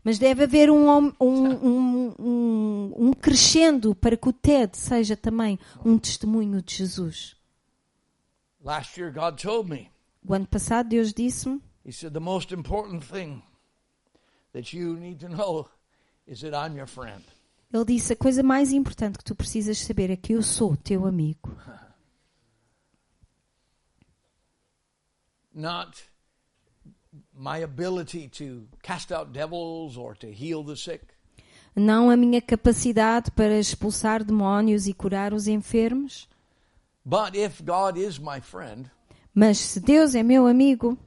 B: mas deve haver um, um, um, um, um crescendo para que o Ted seja também um testemunho de Jesus.
C: Last year, God told me,
B: O ano passado, Deus disse-me:
C: He said, the most important thing that you need to know is that I'm your friend.
B: Ele disse: a coisa mais importante que tu precisas saber é que eu sou teu amigo.
C: Not my ability to cast out devils or to heal the sick,
B: Não a minha capacidade para expulsar demónios e curar os enfermos,
C: but if God is my friend,
B: mas se Deus é meu amigo,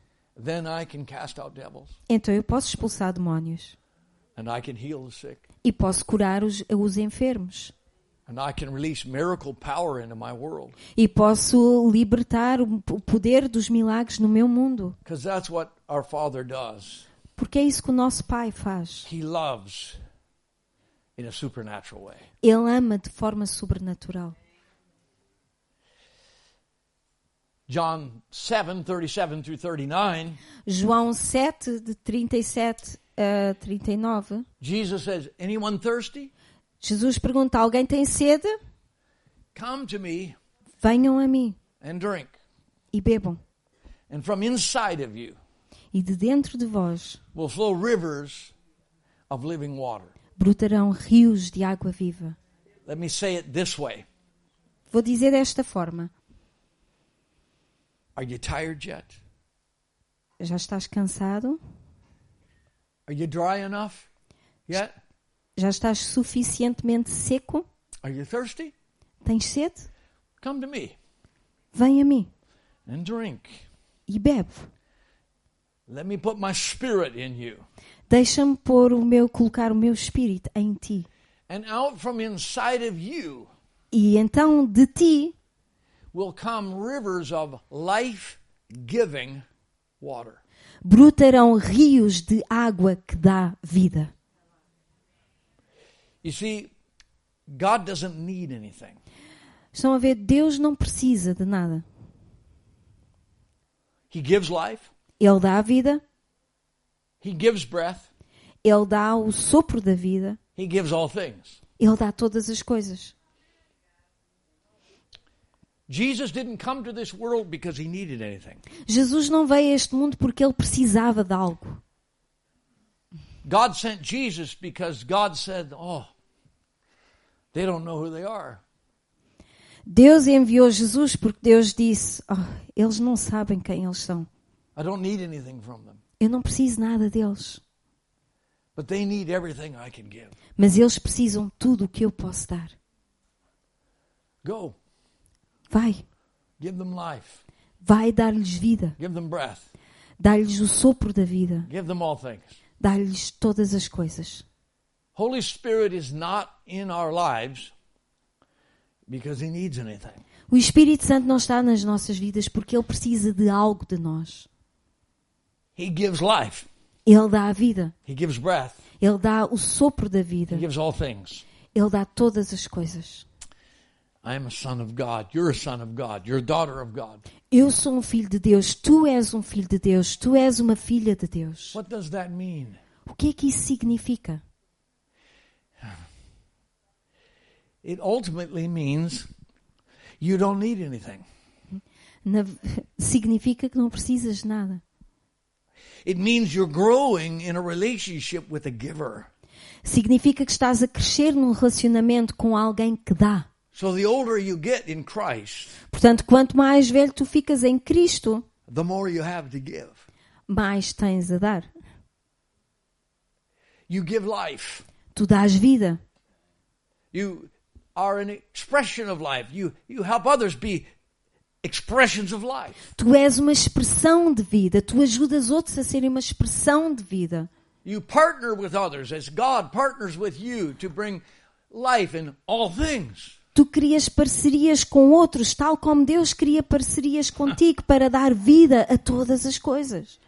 C: then I can cast out devils
B: então eu posso expulsar demónios
C: and I can heal the sick
B: e posso curar os, os enfermos
C: and I can release miracle power into my world
B: e posso libertar o poder dos milagres no meu mundo,
C: because that's what our Father does.
B: porque é isso que o nosso Pai faz.
C: He loves in a supernatural way.
B: Ele ama de forma sobrenatural.
C: John 7 37 through 39,
B: João 7, de 37 a 39,
C: Jesus says, Anyone thirsty?
B: Jesus pergunta: Alguém tem sede?
C: Come to me
B: Venham a mim
C: and drink.
B: e bebam.
C: And from inside of you
B: E de dentro de vós
C: will flow rivers of living water.
B: brotarão rios de água viva.
C: Let me say it this way
B: Vou dizer desta forma:
C: Are you tired yet?
B: Já estás cansado?
C: Are you dry enough yet?
B: Já estás suficientemente seco?
C: Are you thirsty?
B: Tens sede?
C: Come to me
B: Vem a mim
C: and drink.
B: e bebe.
C: Let me put my spirit in you.
B: Deixa-me pôr o meu, colocar o meu espírito em ti.
C: And out from inside of you
B: E então de ti
C: will come rivers of life giving water.
B: brotarão rios de água que dá vida.
C: You see, God doesn't need anything.
B: Estão a ver, Deus não precisa de nada.
C: He gives life,
B: Ele dá a vida,
C: He gives breath,
B: Ele dá o sopro da vida,
C: He gives all things.
B: Ele dá todas as coisas.
C: Jesus didn't come to this world because He needed anything.
B: Jesus não veio a este mundo porque Ele precisava de algo.
C: God sent Jesus because God said, Oh, they don't know who they are.
B: Deus enviou Jesus porque Deus disse: "Oh, eles não sabem quem eles são.
C: I don't need anything from them,
B: Eu não preciso nada deles,
C: but they need everything I can give.
B: mas eles precisam tudo o que eu posso dar.
C: Go,
B: Vai,
C: give them life,
B: vai dar-lhes vida,
C: give them breath,
B: dar-lhes o sopro da vida,
C: give them all things.
B: dar-lhes todas as coisas.
C: Holy Spirit is not in our lives because He needs anything.
B: O Espírito Santo não está nas nossas vidas porque Ele precisa de algo de nós.
C: He gives life,
B: Ele dá a vida,
C: He gives breath,
B: Ele dá o sopro da vida,
C: He gives all things.
B: Ele dá todas as coisas. Eu sou um filho de Deus, tu és um filho de Deus, tu és uma filha de Deus.
C: What does that mean?
B: O que é que isso significa?
C: It ultimately means you don't need anything.
B: Na- significa que não precisas de nada.
C: It means you're growing in a relationship with a giver.
B: Significa que estás a crescer num relacionamento com alguém que dá.
C: So the older you get in Christ,
B: Portanto, quanto mais velho tu ficas em Cristo,
C: the more you have to give.
B: mais tens a dar.
C: You give life.
B: Tu dás vida.
C: You are an expression of life. You, you help others be expressions of life.
B: Tu és uma expressão de vida. Tu ajudas outros a serem uma expressão de vida.
C: You partner with others as God partners with you to bring life in all things.
B: Tu crias parcerias com outros, tal como Deus cria parcerias contigo para dar vida a todas as coisas.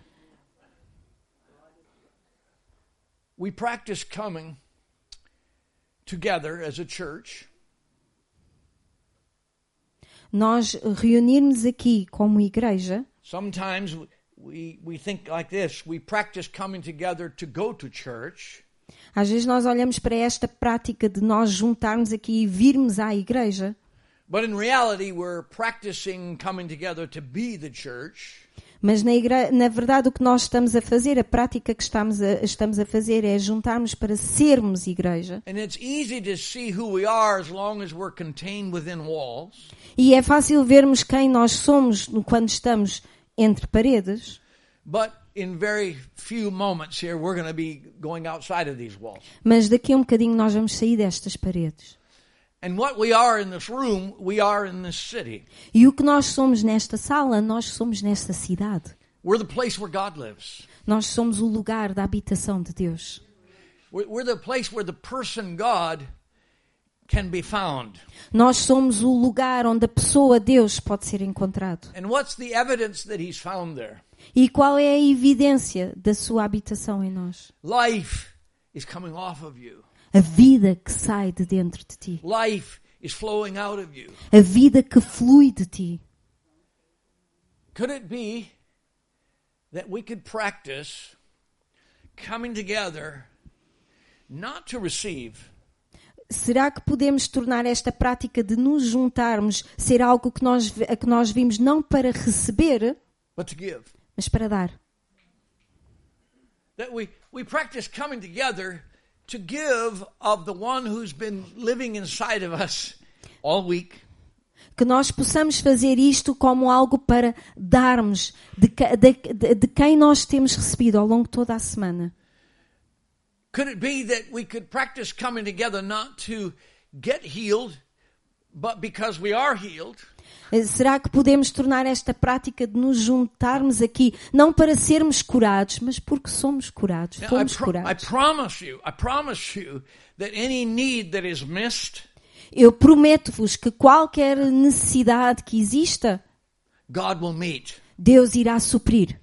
C: We practice coming together as a church.
B: Nós reunirmos aqui como igreja,
C: Sometimes we, we think like this. We practice coming together to go to church,
B: às vezes nós olhamos para esta prática de nós juntarmos aqui e virmos à igreja,
C: but in reality, we're practicing coming together to be the church.
B: mas na, igre... na verdade o que nós estamos a fazer, a prática que estamos a, estamos a fazer é juntarmos para sermos igreja.
C: And it's easy to see who we are as long as we're contained within walls.
B: E é fácil vermos quem nós somos quando estamos entre paredes,
C: But in very few moments here, we're going to be going outside of these walls.
B: mas daqui a um bocadinho nós vamos sair destas paredes.
C: And what we are in this room, we are in this city.
B: E o que nós somos nesta sala, nós somos nesta cidade.
C: We're the place where God lives.
B: Nós somos o lugar da habitação de Deus.
C: We're, we're the place where the person God can be found.
B: Nós somos o lugar onde a pessoa Deus pode ser encontrado.
C: And what's the evidence that He's found there?
B: E qual é a evidência da sua habitação em nós?
C: Life is coming off of you.
B: A vida que sai de dentro de ti.
C: Life is flowing out of you.
B: A vida que flui de ti.
C: Could it be that we could practice coming together not to receive,
B: Será que podemos tornar esta prática de nos juntarmos ser algo que nós, a que nós vimos não para receber,
C: but to give?
B: Mas para dar?
C: That we, we practice coming together to give of the one who's been living inside of us all week.
B: Que nós possamos fazer isto como algo para darmos de, de- de- quem nós temos recebido ao longo de toda a semana.
C: Could it be that we could practice coming together not to get healed, but because we are healed,
B: Será que podemos tornar esta prática de nos juntarmos aqui, não para sermos curados, mas porque somos curados, fomos curados?
C: promise you, I promise you that any need that is missed,
B: Eu prometo-vos que qualquer necessidade que exista,
C: God will meet.
B: Deus irá suprir.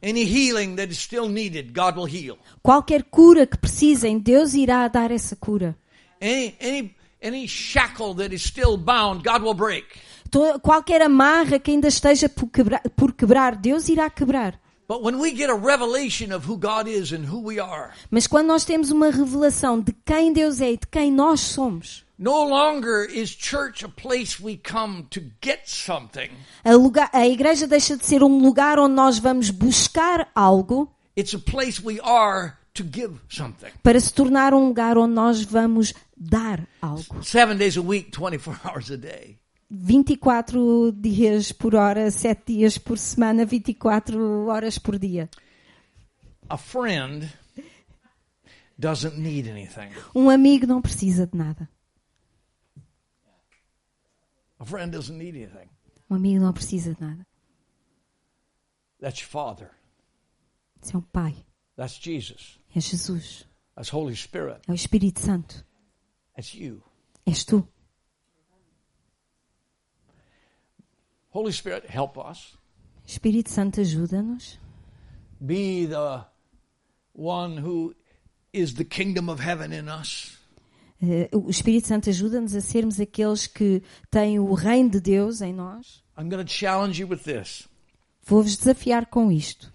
C: Any healing that is still needed, God will heal.
B: Qualquer cura que precisem, Deus irá dar essa cura.
C: Any any any shackle that is still bound, God will break.
B: Qualquer amarra que ainda esteja por quebrar, por quebrar, Deus irá quebrar. Mas quando nós temos uma revelação de quem Deus é e de quem nós somos,
C: no longer is church a place we come to get something.
B: a, lugar- a igreja deixa de ser um lugar onde nós vamos buscar algo
C: It's a place we are to give something.
B: para se tornar um lugar onde nós vamos dar algo.
C: Seven days a week, 24 hours a day.
B: 24 dias por hora, 7 dias por semana, 24 horas por dia.
C: A friend doesn't need anything.
B: Um amigo não precisa de nada.
C: A friend doesn't need anything.
B: Um amigo não precisa de nada.
C: That's your Father.
B: Isso é um pai.
C: That's Jesus.
B: É Jesus.
C: That's Holy Spirit.
B: É o Espírito Santo.
C: That's you.
B: És tu.
C: Holy Spirit, help us.
B: Espírito Santo ajuda-nos.
C: Be the one who is the kingdom of heaven in us.
B: Eh, O Espírito Santo ajuda-nos a sermos aqueles que têm o reino de Deus em nós.
C: I'm going to challenge you with this.
B: Vou-vos desafiar com isto.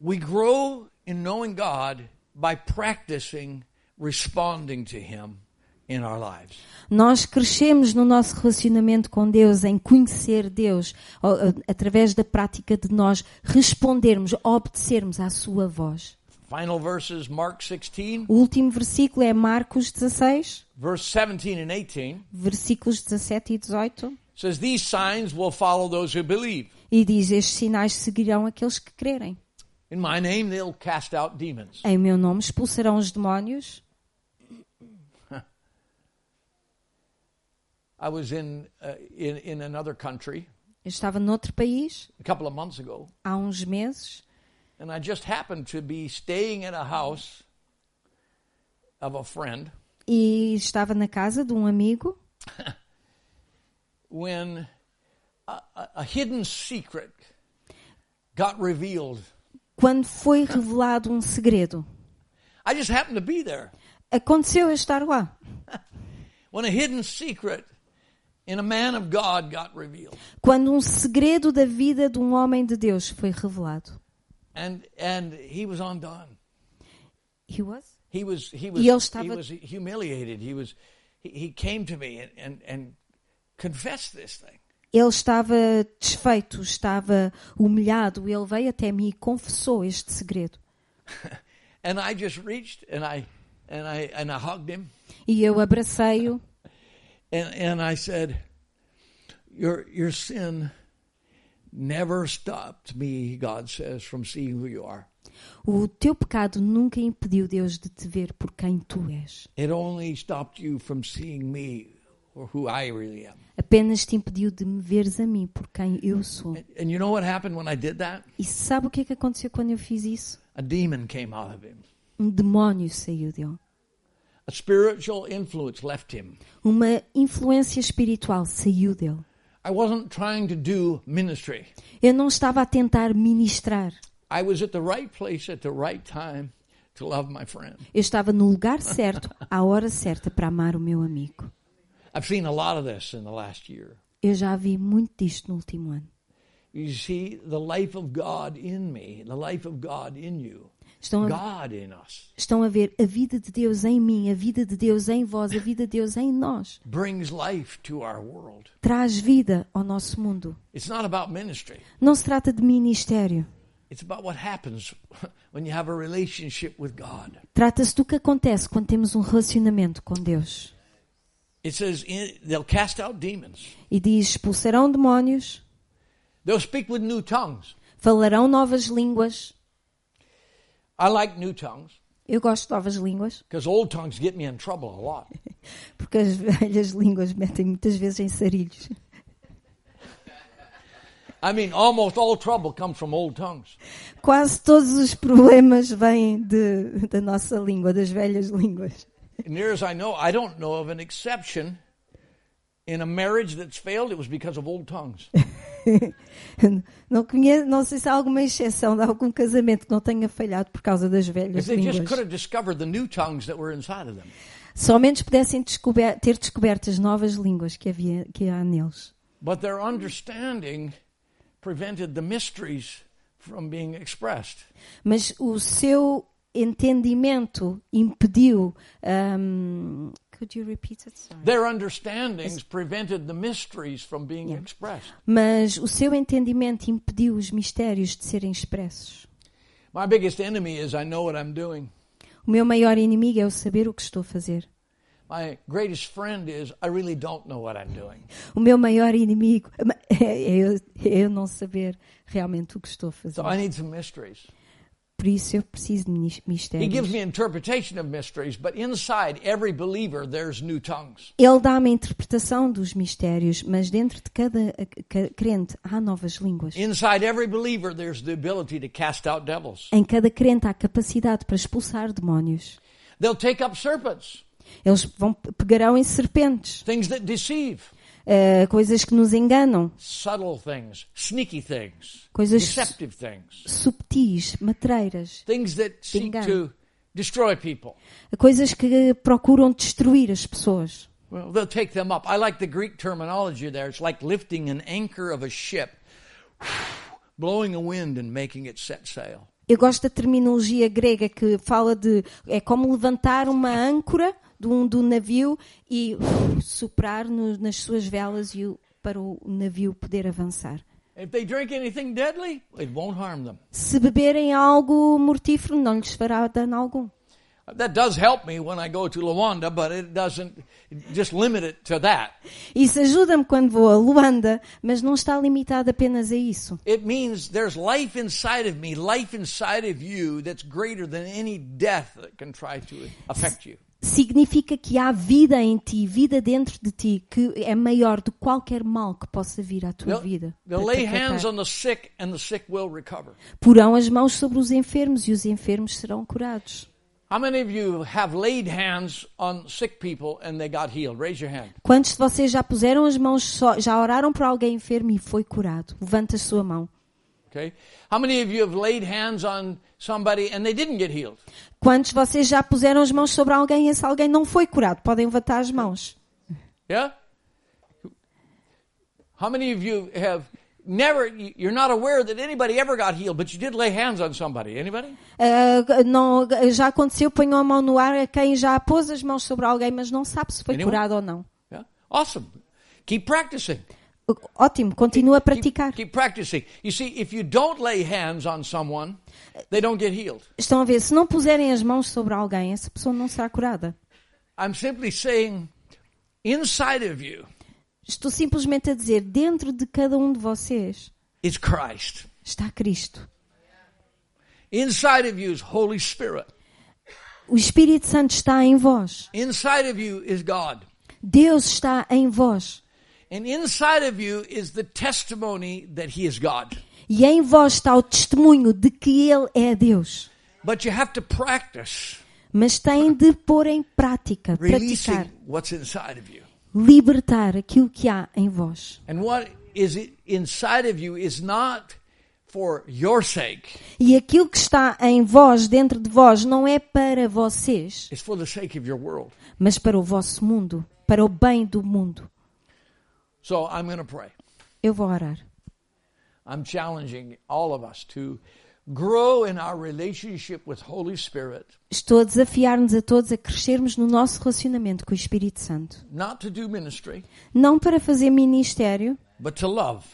C: We grow in knowing God by practicing responding to Him.
B: Nós crescemos no nosso relacionamento com Deus, em conhecer Deus, a- através da prática de nós respondermos, obedecermos à Sua voz.
C: Final verses, Mark 16,
B: O último versículo é Marcos 16,
C: verse 17 and 18,
B: versículos 17 e 18,
C: says, These signs will follow those who believe.
B: e diz: Estes sinais seguirão aqueles que crerem.
C: In my name, they'll cast out demons.
B: Em meu nome expulsarão os demónios.
C: I was in, uh, in, in another country
B: Eu estava noutro país
C: a couple of months ago,
B: há uns meses
C: and I just happened to be staying at a house of a friend
B: e estava na casa de um amigo
C: when a, a, a hidden secret got revealed.
B: quando foi revelado um segredo.
C: I just happened to be there.
B: Aconteceu eu estar lá.
C: When a hidden secret
B: Quando um segredo da vida de um homem de Deus foi revelado.
C: And and he was undone.
B: He was?
C: He was he was
B: E ele
C: he
B: estava-
C: was humiliated. He was he, he came to me and, and, and confessed this thing.
B: Ele estava desfeito, estava humilhado. Ele veio até mim e confessou este segredo.
C: And I just reached and I and I and I hugged him
B: E eu abracei-o
C: and, and I said, Your your sin never stopped me, God says, from seeing who you are.
B: O teu pecado nunca impediu Deus de te ver por quem tu és.
C: It only stopped you from seeing me or who I really am.
B: Apenas te impediu de me veres a mim por quem eu sou.
C: And, and you know what happened when I did that?
B: E sabe o que é que aconteceu quando eu fiz isso?
C: A demon came out of him.
B: Um demónio saiu dele.
C: A spiritual influence left him.
B: Uma influência espiritual saiu dele.
C: I wasn't trying to do ministry.
B: Eu não estava a tentar ministrar.
C: I was at the right place at the right time to love my friend.
B: Eu estava no lugar certo, à hora certa para amar o meu amigo.
C: I've seen a lot of this in the last year.
B: Eu já vi muito disto no último ano.
C: You see the life of God in me, the life of God in you,
B: Estão a, estão a ver a vida de Deus em mim, a vida de Deus em vós, a vida de Deus em nós. Traz vida ao nosso mundo.
C: It's not about ministry.
B: Não se trata de ministério.
C: It's about what happens when you have a relationship with God.
B: Trata-se do que acontece quando temos um relacionamento com Deus.
C: It says they'll cast out demons.
B: E diz: expulsarão demónios,
C: They'll speak with new tongues.
B: falarão novas línguas.
C: I like new tongues
B: Eu gosto de novas línguas,
C: because old tongues get me in trouble a lot.
B: porque as velhas línguas metem muitas vezes em sarilhos.
C: I mean, almost all trouble comes from old tongues.
B: Quase todos os problemas vêm de, da nossa língua, das velhas línguas.
C: Near as I know, I don't know of an exception in a marriage that's failed. It was because of old tongues.
B: Não, conheço, não sei se há alguma exceção de algum casamento que não tenha falhado por causa das velhas línguas. Somente pudessem descober- ter descoberto as novas línguas que, havia, que há neles.
C: But their understanding prevented the mysteries from being expressed.
B: Mas o seu entendimento impediu. Um, could you repeat it? Sorry.
C: Their understandings prevented the mysteries from being expressed.
B: Mas o seu entendimento impediu os mistérios de serem expressos.
C: My biggest enemy is I know what I'm doing.
B: O meu maior inimigo é o saber o que estou a fazer.
C: My greatest friend is I really don't know what I'm doing.
B: O meu maior inimigo é eu, é eu não saber realmente o que estou a fazer.
C: So I need some mysteries.
B: Por isso eu preciso de mis-
C: He gives
B: mistérios.
C: me interpretation of mysteries, but inside every believer there's new tongues.
B: Ele dá-me a interpretação dos mistérios, mas dentro de cada ca- crente há novas línguas.
C: Inside every believer there's the ability to cast out devils.
B: Em cada crente há capacidade para expulsar demónios.
C: They'll take up serpents,
B: Eles vão pegarão em serpentes,
C: things that deceive,
B: eh, coisas que nos enganam,
C: subtle things, sneaky things,
B: Coisas-
C: deceptive things,
B: subtis, matreiras,
C: things that seek to destroy people.
B: coisas que procuram destruir as pessoas.
C: Well, they'll take them up. I like the Greek terminology there. It's like lifting an anchor of a ship, blowing a wind and making it set sail.
B: Eu gosto da terminologia grega que fala de é como levantar uma âncora um do navio e uf, soprar no- nas suas velas e o- para o navio poder avançar.
C: If they drink anything deadly, it won't harm them.
B: Se beberem algo mortífero, não lhes fará dano algum.
C: That does help me when I go to Luanda, but it doesn't just limit it to that.
B: Isso ajuda-me quando vou a Luanda, mas não está limitado apenas a isso.
C: It means there's life inside of me, life inside of you that's greater than any death that can try to affect you.
B: Significa que há vida em ti, vida dentro de ti, que é maior do que qualquer mal que possa vir à tua
C: They'll,
B: vida.
C: they'll
B: para. Porão as mãos sobre os enfermos e os enfermos serão curados.
C: How many of you have laid hands on sick people and they got healed? Raise your hand.
B: Quantos de vocês já puseram as mãos, já oraram por alguém enfermo e foi curado? Levanta a sua mão.
C: Okay? How many of you have laid hands on somebody and they didn't get healed?
B: Quantos vocês já puseram as mãos sobre alguém e esse alguém não foi curado? Podem levantar as mãos.
C: Yeah? How many of you have never, you're not aware that anybody ever got healed, but you did lay hands on somebody? Anybody?
B: Ah, não, já aconteceu, ponham a mão no ar a quem já pôs as mãos sobre alguém, mas não sabe se foi
C: Anyone?
B: curado ou não.
C: Yeah? Awesome. Keep practicing.
B: Ótimo, continua a
C: Keep-
B: praticar.
C: Keep, practicing. You see, if you don't lay hands on someone, they don't get healed.
B: Estão a ver, se não puserem as mãos sobre alguém, essa pessoa não será curada.
C: I'm simply saying, inside of you
B: Estou simplesmente a dizer, dentro de cada um de vocês
C: is Christ.
B: está Cristo.
C: Inside of you is Holy Spirit.
B: O Espírito Santo está em vós.
C: Inside of you is God.
B: Deus está em vós.
C: And inside of you is the testimony that He is God.
B: E em vós está o testemunho de que Ele é Deus.
C: But you have to practice
B: Mas têm de pôr em prática, praticar,
C: releasing what's inside of you.
B: libertar aquilo que há em vós.
C: And what is it inside of you is not for your sake,
B: E aquilo que está em vós, dentro de vós, não é para vocês,
C: it's for the sake of your world.
B: mas para o vosso mundo, para o bem do mundo.
C: So I'm going to pray.
B: Eu vou orar.
C: I'm challenging all of us to grow in our relationship with Holy Spirit,
B: Estou a desafiar-nos a todos a crescermos no nosso relacionamento com o Espírito Santo.
C: not to do ministry,
B: Não para fazer ministério,
C: but to love,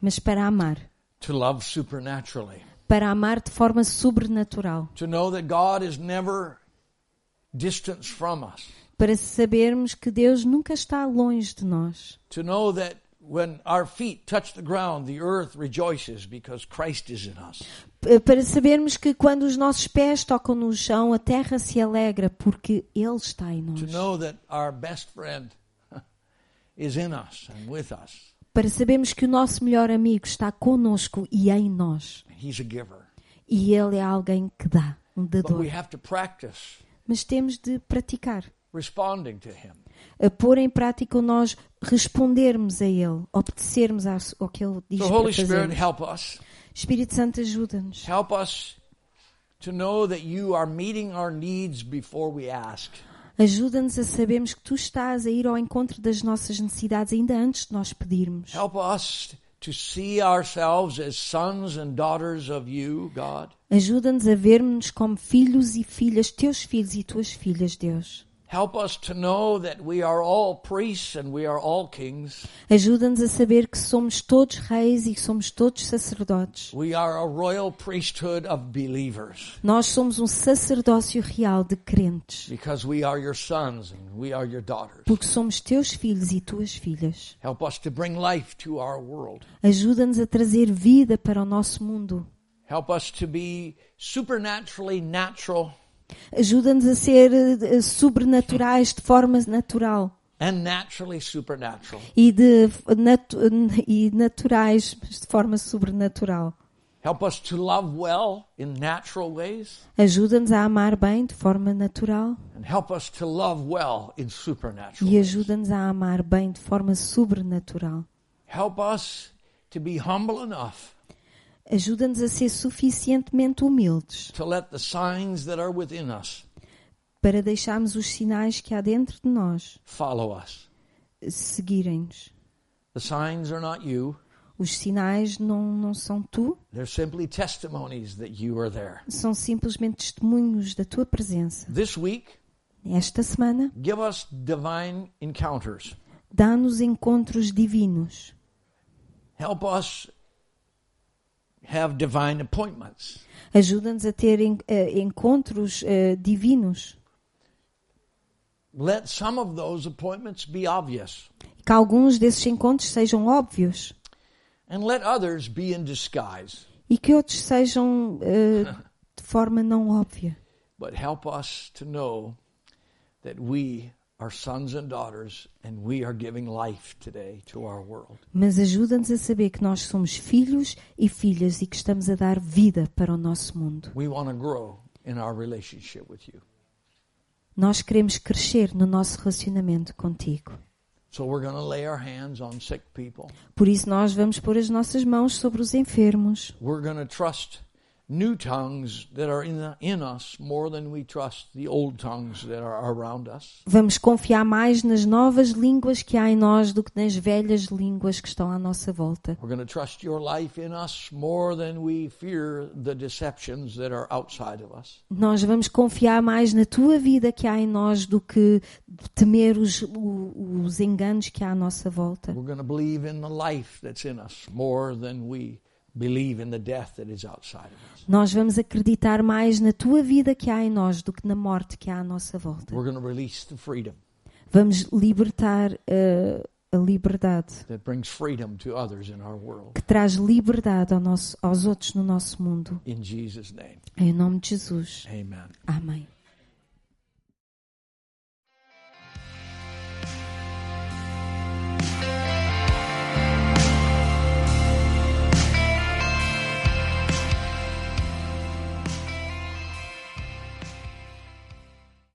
B: mas para amar.
C: to love supernaturally,
B: Para amar de forma sobrenatural.
C: to know that God is never distant from us,
B: Para sabermos que Deus nunca está longe de nós.
C: to know that when our feet touch the ground, the earth rejoices because Christ is in us.
B: Para sabermos que quando os nossos pés tocam no chão, a terra se alegra porque Ele está em
C: To
B: nós.
C: know that our best friend is in us and with us.
B: para sabermos que o nosso melhor amigo está conosco e em nós.
C: He's a giver.
B: E ele é alguém que dá, um
C: But
B: dador.
C: we have to practice
B: Mas temos de praticar,
C: to.
B: A pôr em prática o nós respondermos a ele, obedecermos ao que ele diz
C: So,
B: para
C: Holy Spirit, help us.
B: Espírito Santo, ajuda-nos.
C: Help us to know that you are meeting our needs before we ask.
B: Ajuda-nos a sabermos que tu estás a ir ao encontro das nossas necessidades ainda antes de nós pedirmos.
C: Help us to see ourselves as sons and daughters of you, God.
B: Ajuda-nos a vermos como filhos e filhas, teus filhos e tuas filhas, Deus.
C: Help us to know that we are all priests and we are all kings.
B: Ajuda-nos a saber que somos todos reis e que somos todos sacerdotes.
C: We are a royal priesthood of believers
B: Nós somos um sacerdócio real de crentes,
C: because we are your sons and we are your daughters.
B: porque somos teus filhos e tuas filhas.
C: Help us to bring life to our world.
B: Ajuda-nos a trazer vida para o nosso mundo.
C: Help us to be supernaturally natural
B: Ajuda-nos a ser eh, sobrenaturais de forma natural
C: and naturally supernatural.
B: e, de, natu- e naturais de forma sobrenatural.
C: Help us to love well in natural ways
B: Ajuda-nos a amar bem de forma natural
C: and help us to love well in supernatural
B: e ajuda-nos a amar bem de forma sobrenatural.
C: Help us to be humble enough
B: Ajuda-nos a ser suficientemente humildes
C: to let the signs that are within us
B: para deixarmos os sinais que há dentro de nós
C: follow us.
B: seguirem-nos.
C: The signs are not you,
B: Os sinais não, não são tu,
C: they're simply testimonies that you are there.
B: são simplesmente testemunhos da tua presença.
C: This week,
B: Esta semana,
C: give us divine encounters.
B: dá-nos encontros divinos.
C: Help us have divine appointments.
B: Ajuda-nos a ter eh, encontros eh, divinos.
C: Let some of those appointments be obvious,
B: Que alguns desses encontros sejam óbvios
C: and let others be in disguise.
B: e que outros sejam eh, de forma não óbvia.
C: But help us to know that we are sons and daughters and we are giving life today to our world.
B: Mas ajuda-nos a saber que nós somos filhos e filhas e que estamos a dar vida para o nosso mundo.
C: We want to grow in our relationship with you.
B: Nós queremos crescer no nosso relacionamento contigo.
C: So we're going to lay our hands on sick people.
B: Por isso nós vamos pôr as nossas mãos sobre os enfermos.
C: We're going to trust new tongues that are in, in us more than we trust the old tongues that are around us.
B: Vamos confiar mais nas novas línguas que há em nós do que nas velhas línguas que estão à nossa volta.
C: We're going to trust your life in us more than we fear the deceptions that are outside of us.
B: Nós vamos confiar mais na tua vida que há em nós do que temer os, os enganos que há à nossa volta.
C: We're going to believe in the life that's in us more than we believe in the death that is outside of us.
B: Nós vamos acreditar mais na tua vida que há em nós do que na morte que há à nossa volta.
C: We're going to release the freedom
B: Vamos libertar eh, a liberdade
C: that brings freedom to others in our world.
B: que traz liberdade ao nosso- aos outros no nosso mundo. Em nome de Jesus.
C: amen.
B: Amém.